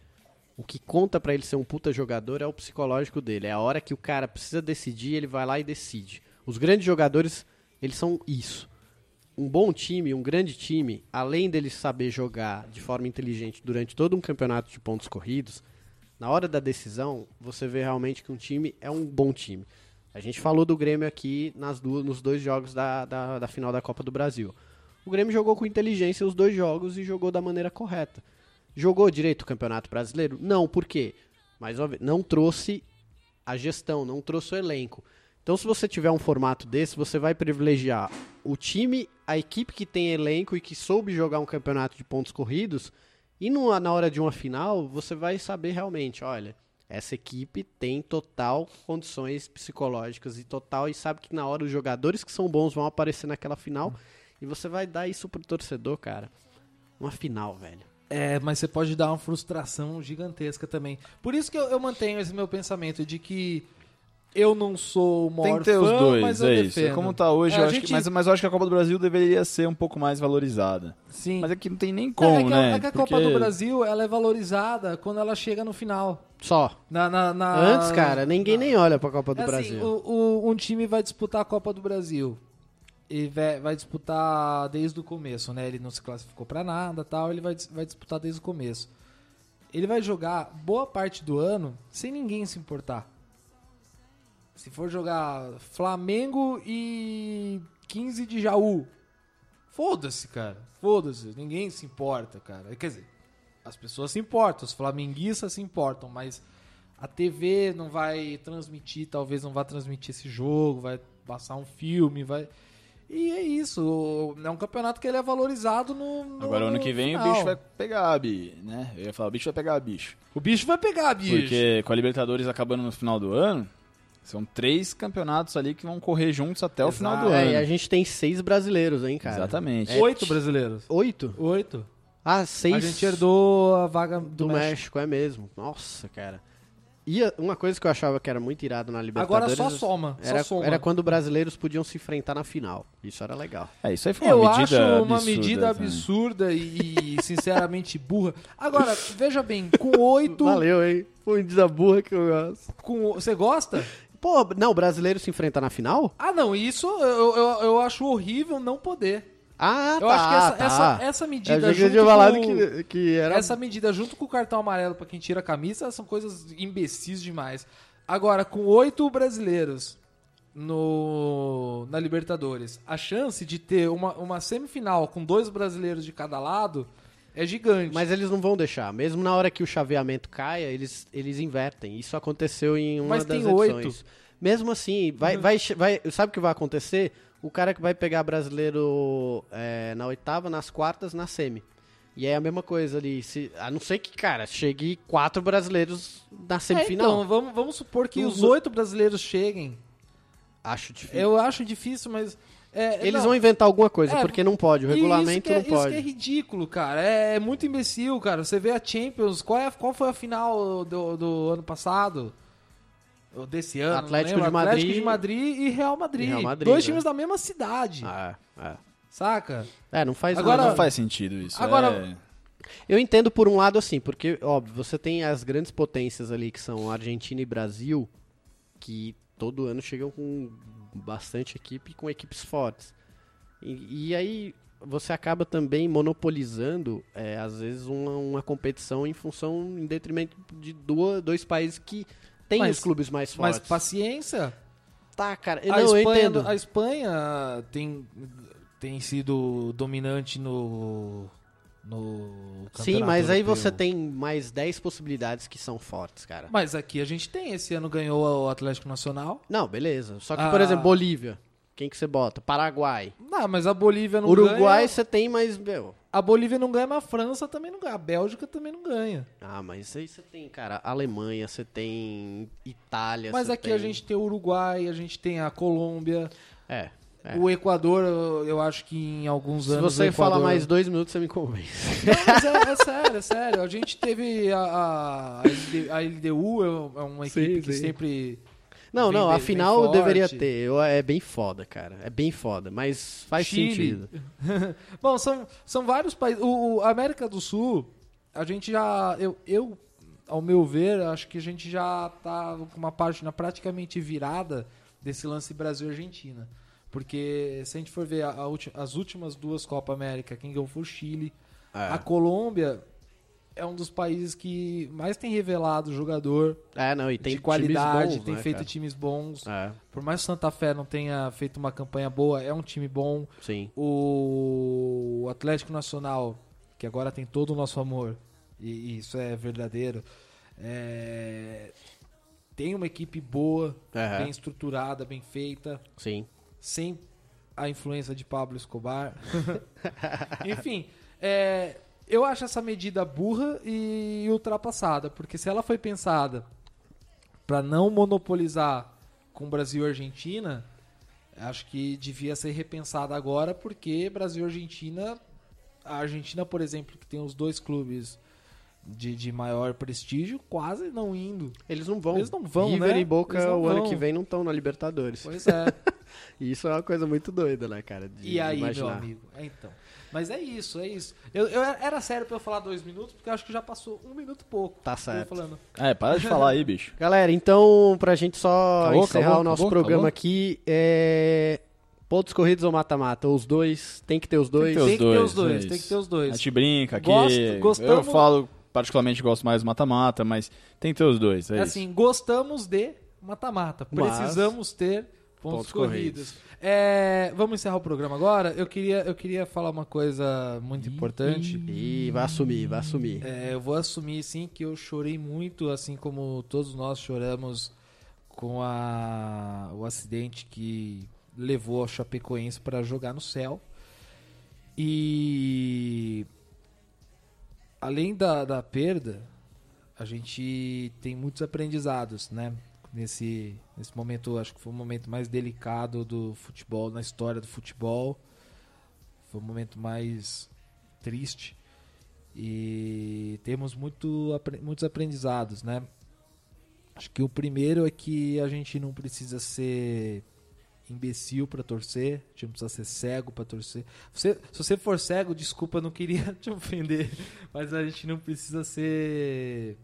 o que conta pra ele ser um puta jogador é o psicológico dele. É a hora que o cara precisa decidir, ele vai lá e decide. Os grandes jogadores, eles são isso. Um bom time, um grande time, além dele saber jogar de forma inteligente durante todo um campeonato de pontos corridos, na hora da decisão, você vê realmente que um time é um bom time. A gente falou do Grêmio aqui nas duas, nos dois jogos da, da, da final da Copa do Brasil. O Grêmio jogou com inteligência os dois jogos e jogou da maneira correta. Jogou direito o Campeonato Brasileiro? Não, por quê? Vez, não trouxe a gestão, não trouxe o elenco. Então, se você tiver um formato desse, você vai privilegiar o time, a equipe que tem elenco e que soube jogar um campeonato de pontos corridos, e na hora de uma final, você vai saber realmente, olha, essa equipe tem total condições psicológicas e total, e sabe que na hora os jogadores que são bons vão aparecer naquela final, e você vai dar isso pro torcedor, cara. Uma final, velho. É, mas você pode dar uma frustração gigantesca também. Por isso que eu, eu mantenho esse meu pensamento de que eu não sou o maior Tem que ter os fã, dois, mas eu é isso. defendo. É Como tá hoje, É, eu acho gente- que, mas, mas eu acho que a Copa do Brasil deveria ser um pouco mais valorizada. Sim. Mas é que não tem nem Não, como, é que, a- né? é que a Copa Porque- do Brasil ela é valorizada quando ela chega no final. Só. Na, na- na- Antes, cara, ninguém nem olha pra Copa do É assim, Brasil. o- o- um time vai disputar a Copa do Brasil. E vai, vai disputar desde o começo, né? Ele não se classificou pra nada tal, ele vai, vai disputar desde o começo. Ele vai jogar boa parte do ano sem ninguém se importar. Se for jogar Flamengo e 15 de Jaú, foda-se, cara. Foda-se, ninguém se importa, cara. Quer dizer, as pessoas se importam, os flamenguistas se importam, mas a TV não vai transmitir, talvez não vá transmitir esse jogo, vai passar um filme, vai. E é isso. É um campeonato que ele é valorizado no. no Agora, ano que vem, final. o bicho vai pegar, bi, né? Eu ia falar, o bicho vai pegar bicho. O bicho vai pegar, bicho. Porque com a Libertadores acabando no final do ano, são três campeonatos ali que vão correr juntos até o Exato. final do É, ano. e a gente tem seis brasileiros, hein, cara? Exatamente. É, Oito brasileiros. Oito? Oito. Ah, seis A gente herdou a vaga do, do México. México. é mesmo. Nossa, cara. E uma coisa que eu achava que era muito irado na Agora Libertadores... só soma. Era, só soma. era quando brasileiros podiam se enfrentar na final. Isso era legal. É, isso aí foi uma Eu medida acho uma absurda medida também. absurda e, sinceramente burra. Agora, veja bem, com oito. Valeu, hein? Foi medida burra que eu gosto. Com, você gosta? Pô, não, o brasileiro se enfrenta na final? Ah, não, isso eu, eu, eu acho horrível não poder. Ah, Eu tá, acho que essa, tá. essa, essa Eu medida que junto você tinha falado com- que, que era... Essa medida junto com o cartão amarelo pra quem tira a camisa são coisas imbecis demais. Agora, com oito brasileiros no, na Libertadores, a chance de ter uma, uma semifinal com dois brasileiros de cada lado é gigante. Mas eles não vão deixar. Mesmo na hora que o chaveamento caia, eles, eles invertem. Isso aconteceu em uma Mas das tem edições. oito. Mesmo assim, vai, vai, che- vai, sabe o que vai acontecer? O cara que vai pegar brasileiro é, na oitava, nas quartas, na semi. E é a mesma coisa ali. Se, a não ser que, cara, chegue quatro brasileiros na É, semifinal. então, vamos, vamos supor que Os oito brasileiros cheguem. Acho difícil. Eu acho difícil, mas. É, Eles não. vão inventar alguma coisa, É, porque não pode. O regulamento isso é, não Isso pode. que é ridículo, cara. É, é muito imbecil, cara. Você vê a Champions. Qual, é, qual foi a final do, do ano passado? Ou Desse ano? Atlético de Madrid- Atlético de Madrid e Real Madrid. E Real Madrid, Dois né? times da mesma cidade. Ah, é. Saca? É, não faz Agora-. Não faz sentido isso. Agora- é- Eu entendo por um lado assim, porque, óbvio, você tem as grandes potências ali que são Argentina e Brasil, que todo ano chegam com bastante equipe com equipes fortes. E, e aí você acaba também monopolizando, é, às vezes, uma, uma competição em função, em detrimento de duas, dois países que têm Mas- os clubes mais Mas fortes. paciência. Tá, cara, eu A não Espanha, entendo. a Espanha tem, tem sido dominante no. No Sim, mas aí você tem mais 10 possibilidades que são fortes, cara. Mas aqui a gente tem. Esse ano ganhou o Atlético Nacional. Não, beleza. Só que, Ah. por exemplo, Bolívia. Quem que você bota? Paraguai. Não, mas a Bolívia não Uruguai ganha. você tem, mas, meu. A Bolívia não ganha, mas a França também não ganha. A Bélgica também não ganha. Ah, mas aí você tem, cara, Alemanha, você tem Itália. Mas aqui tem... a gente tem o Uruguai, a gente tem a Colômbia, É. é. o Equador, eu, acho que em alguns Se anos. você o Equador... falar mais dois minutos, você me convence. Não, mas é, é sério, é sério. A gente teve a, a, a LD a LDU, é uma equipe Sim, que sim. sempre. Não, não, afinal deveria ter. Eu, é bem foda, cara. É bem foda, mas faz Chile. sentido. Bom, são, são vários países. O, o- América do Sul, a gente já. Eu, eu, ao meu ver, acho que a gente já tá com uma página praticamente virada desse lance Brasil-Argentina. Porque se a gente for ver a- a as últimas duas Copa América, quem ganhou foi o Chile. É. A Colômbia é um dos países que mais tem revelado jogador É, não, e tem de qualidade, bons, tem né, feito cara? times bons. É, Por mais que Santa Fé não tenha feito uma campanha boa, é um time bom. sim. O Atlético Nacional, que agora tem todo o nosso amor, e e isso é verdadeiro, é, tem uma equipe boa, Aham. bem estruturada, bem feita, Sim. Sem a influência de Pablo Escobar. Enfim, é, eu acho essa medida burra e ultrapassada, porque se ela foi pensada para não monopolizar com Brasil e Argentina, acho que devia ser repensada agora, porque Brasil e Argentina, a Argentina, por exemplo, que tem os dois clubes de, de maior prestígio, quase não indo. Eles não vão. Eles não vão, River né? e Boca o ano vão. que vem não estão na Libertadores. Pois é. E isso é uma coisa muito doida, né, cara? de E aí, imaginar. meu amigo? É, então. Mas é isso, é isso. Eu, eu era sério pra eu falar dois minutos, porque eu acho que já passou um minuto e pouco. Tá certo. falando. É, para de falar aí, bicho. Galera, então, pra gente só Acabou, encerrar acabou, o nosso acabou, programa acabou? aqui, é... pontos corridos ou mata-mata? Os dois, tem que ter os dois. ter os Tem que ter os dois, é tem que ter os dois. A gente brinca aqui. Gosto- gostamos- Eu falo, particularmente, gosto mais do mata-mata, mas tem que ter os dois. É, É isso. assim, gostamos de mata-mata. Mas- Precisamos ter pontos, Pontos corridos. É, vamos encerrar o programa agora. Eu queria, eu queria falar uma coisa muito importante. Ih, vai assumir, vai assumir. É, eu vou assumir sim que eu chorei muito, assim como todos nós choramos com a, o acidente que levou a Chapecoense para jogar no céu. E além da, da perda, a gente tem muitos aprendizados, né? Nesse, nesse momento, acho que foi o momento mais delicado do futebol, na história do futebol. Foi o momento mais triste. E temos muito, muitos aprendizados, né? Acho que o primeiro é que a gente não precisa ser imbecil para torcer, a gente não precisa ser cego para torcer. Você- se você for cego, desculpa, não queria te ofender, mas a gente não precisa ser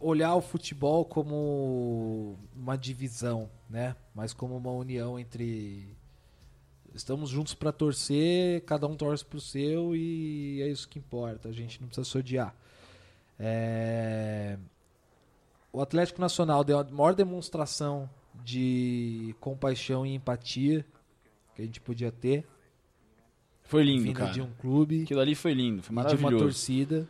olhar o futebol como uma divisão, né? Mas como uma união entre estamos juntos para torcer, cada um torce pro seu e é isso que importa. A gente não precisa se odiar. É, O Atlético Nacional deu a maior demonstração de compaixão e empatia que a gente podia ter Foi lindo, vindo cara. de um clube, Aquilo ali foi lindo, foi e de uma maravilhoso. torcida.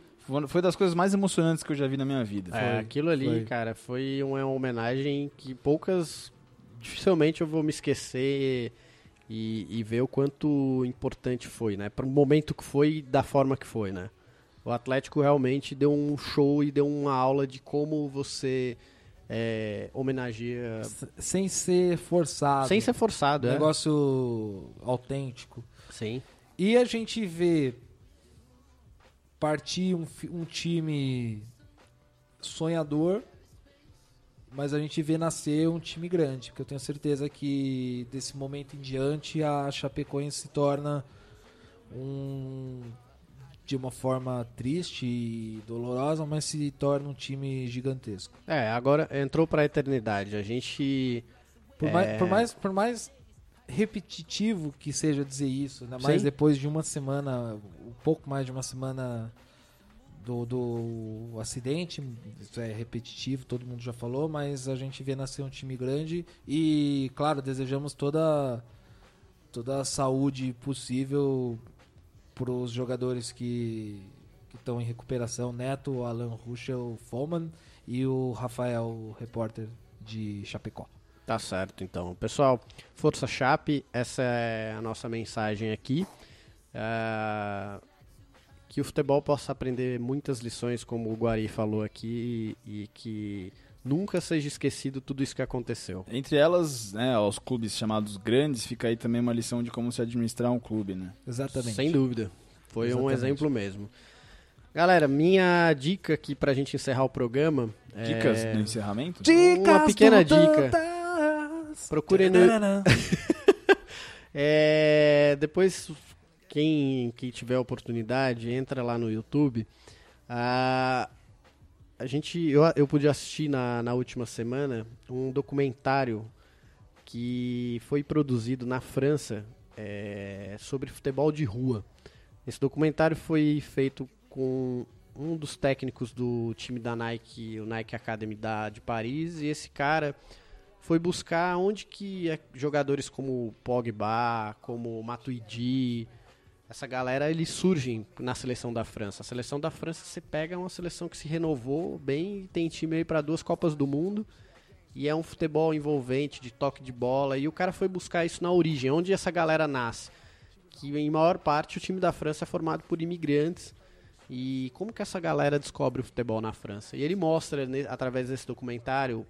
Foi- das coisas mais emocionantes que eu já vi na minha vida. É, Foi, aquilo ali, foi. cara, foi uma homenagem que poucas. Dificilmente eu vou me esquecer e, e ver o quanto importante foi, né? Para o momento que foi e da forma que foi, né? O Atlético realmente deu um show e deu uma aula de como você é, homenageia. Sem ser forçado. Sem ser forçado, um é. negócio autêntico. Sim. E a gente vê partir um, um time sonhador, mas a gente vê nascer um time grande, porque eu tenho certeza que desse momento em diante a Chapecoense se torna um de uma forma triste e dolorosa, mas se torna um time gigantesco. É, agora entrou pra eternidade. A gente. Por, É. mais, por, mais, por mais repetitivo que seja dizer isso, ainda mais Sim. depois de uma semana, um pouco mais de uma semana do, do acidente, isso é repetitivo, todo mundo já falou, mas a gente vê nascer um time grande e, claro, desejamos toda, toda a saúde possível para os jogadores que estão em recuperação, Neto, Alan Ruschel, Foman e o Rafael, repórter de Chapecó. Tá certo, então. Pessoal, Força Chape, essa é a nossa mensagem aqui. Ah, que o futebol possa aprender muitas lições, como o Guari falou aqui, e que nunca seja esquecido tudo isso que aconteceu. Entre elas, né, aos clubes chamados grandes, fica aí também uma lição de como se administrar um clube, né? Exatamente. Sem dúvida. Foi um Exatamente. exemplo mesmo. Galera, minha dica aqui pra gente encerrar o programa. Dicas é... no encerramento? Uma pequena do dica. Dantas. Procurem no. É, depois, quem, quem tiver oportunidade, entra lá no YouTube. Ah, a gente, eu, eu pude assistir na, na última semana um documentário que foi produzido na França é, sobre futebol de rua. Esse documentário foi feito com um dos técnicos do time da Nike, o Nike Academy da, de Paris, e esse cara foi buscar onde que é- jogadores como Pogba, como Matuidi, essa galera, eles surgem na seleção da França. A seleção da França, você pega uma seleção que se renovou bem, tem time aí para duas Copas do Mundo, e é um futebol envolvente, de toque de bola, e o cara foi buscar isso na origem, onde essa galera nasce. Que em maior parte o time da França é formado por imigrantes, e como que essa galera descobre o futebol na França? E ele mostra, ne- através desse documentário,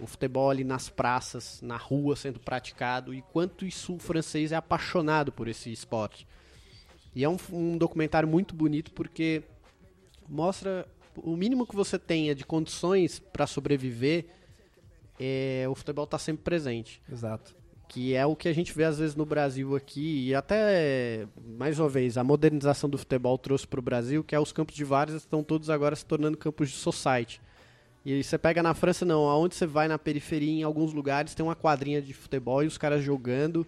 o futebol ali nas praças, na rua sendo praticado e quanto isso o francês é apaixonado por esse esporte. E é um, um documentário muito bonito porque mostra o mínimo que você tenha de condições para sobreviver, é, o futebol está sempre presente Exato. que é o que a gente vê às vezes no Brasil aqui, e até, mais uma vez, a modernização do futebol trouxe para o Brasil, que é os campos de várzea estão todos agora se tornando campos de society. E aí você pega na França, não, aonde você vai na periferia, em alguns lugares, tem uma quadrinha de futebol e os caras jogando,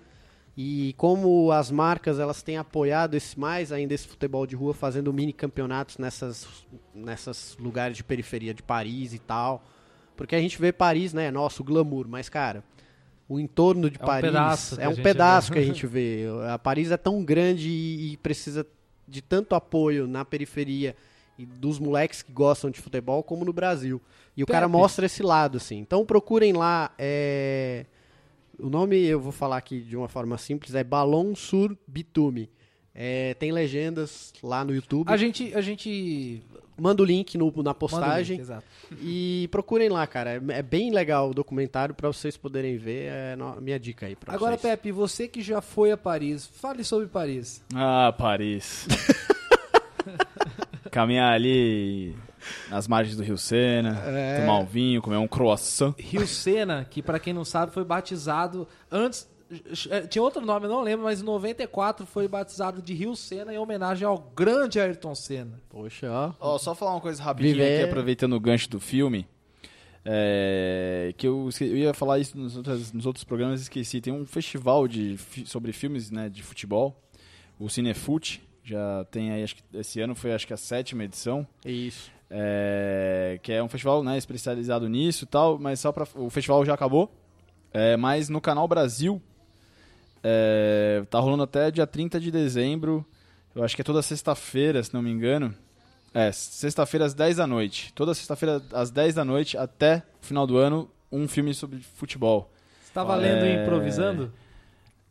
e como as marcas elas têm apoiado esse mais ainda esse futebol de rua, fazendo mini campeonatos nessas, nessas lugares de periferia de Paris e tal. Porque a gente vê Paris, né, nossa, o glamour, mas cara, o entorno de É um Paris pedaço que é a um pedaço vê. que a gente vê. A Paris é tão grande e, e precisa de tanto apoio na periferia e dos moleques que gostam de futebol como no Brasil. E o cara Pepe. mostra esse lado, assim. Então procurem lá. é, O nome eu vou falar aqui de uma forma simples, é Ballon sur Bitume. É, tem legendas lá no YouTube. A gente, a gente Manda o link no- na postagem. link, exato. E procurem lá, cara. É, é bem legal o documentário pra vocês poderem ver. É minha dica aí pra Agora, vocês. Pepe, você que já foi a Paris, fale sobre Paris. Ah, Paris. Caminhar ali nas margens do Rio Sena, É. tomar um vinho, comer um croissant. Rio Sena, que pra quem não sabe foi batizado antes eh, tinha outro nome, eu não lembro, mas em 94 foi batizado de Rio Sena em homenagem ao grande Ayrton Senna. Poxa, ó. Ó, só falar uma coisa rapidinho Viver- aqui, aproveitando o gancho do filme. É, que eu, eu ia falar isso nos outros, nos outros programas e esqueci. Tem um festival de, sobre filmes né, de futebol, o Cinefute. Já tem aí, acho que esse ano foi acho que a sétima edição. Isso. É, que é um festival né, especializado nisso e tal, mas só pra, o festival já acabou. É, mas no Canal Brasil é, tá rolando até dia 30 de dezembro. Eu acho que é toda sexta-feira, se não me engano. É, sexta-feira às 10 da noite. Toda sexta-feira às 10 da noite até o final do ano, um filme sobre futebol. Você tava lendo e É. improvisando?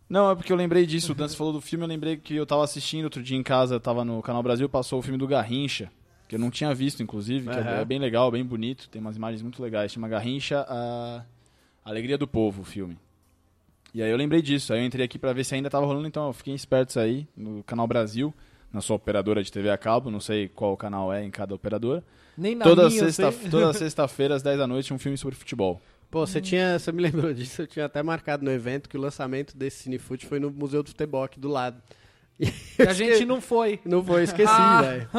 Não, é porque eu lembrei disso. O Dan falou do filme, eu lembrei que eu tava assistindo outro dia em casa, tava no Canal Brasil, passou o filme do Garrincha, que eu não tinha visto, inclusive, que é- Aham. é bem legal, bem bonito, tem umas imagens muito legais. Chama Garrincha, a Alegria do Povo, o filme. E aí eu lembrei disso, aí eu entrei aqui pra ver se ainda tava rolando, então eu fiquei esperto isso aí, no Canal Brasil, na sua operadora de TV a cabo, não sei qual canal é em cada operadora. Nem na Toda minha, sexta- toda sexta-feira, às 10 da noite, um filme sobre futebol. Pô, você tinha. Você me lembrou disso, eu tinha até marcado no evento que o lançamento desse Cinefute foi no Museu do Futebol aqui do lado. E a gente não foi. Não foi, esqueci, Ah. velho.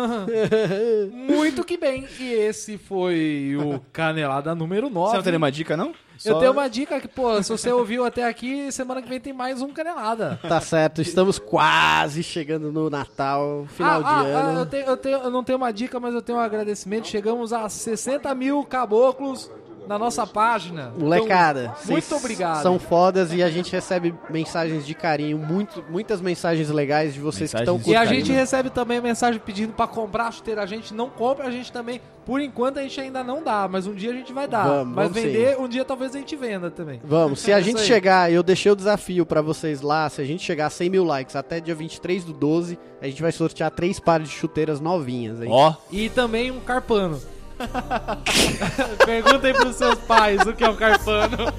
Muito que bem. E esse foi o Canelada número 9. Você não teria uma dica, não? Eu Só- tenho uma dica que, pô, se você ouviu até aqui, semana que vem tem mais um Canelada. Tá certo, estamos quase chegando no Natal, final ah, de ah, ano. ah, eu, tenho, eu, tenho- eu não tenho uma dica, mas eu tenho um agradecimento. Chegamos a 60 mil caboclos na nossa página. Molecada, Então, muito obrigado. São fodas e a gente recebe mensagens de carinho, muito, muitas mensagens legais de vocês que Mensagens estão E a gente recebe também mensagem pedindo pra comprar a chuteira. A gente não compra, a gente também. Por enquanto a gente ainda não dá, mas um dia a gente vai dar. Vamos, mas vamos vender, um dia talvez a gente venda também. Vamos, se a É isso gente chegar, eu deixei o desafio pra vocês lá, se a gente chegar a 100 mil likes até dia 23 do 12, a gente vai sortear três pares de chuteiras novinhas? Ó, E também um carpano. Perguntem pros seus pais o que é um carpano.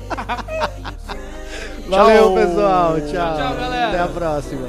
Valeu, pessoal. Tchau. Tchau, galera. Até a próxima.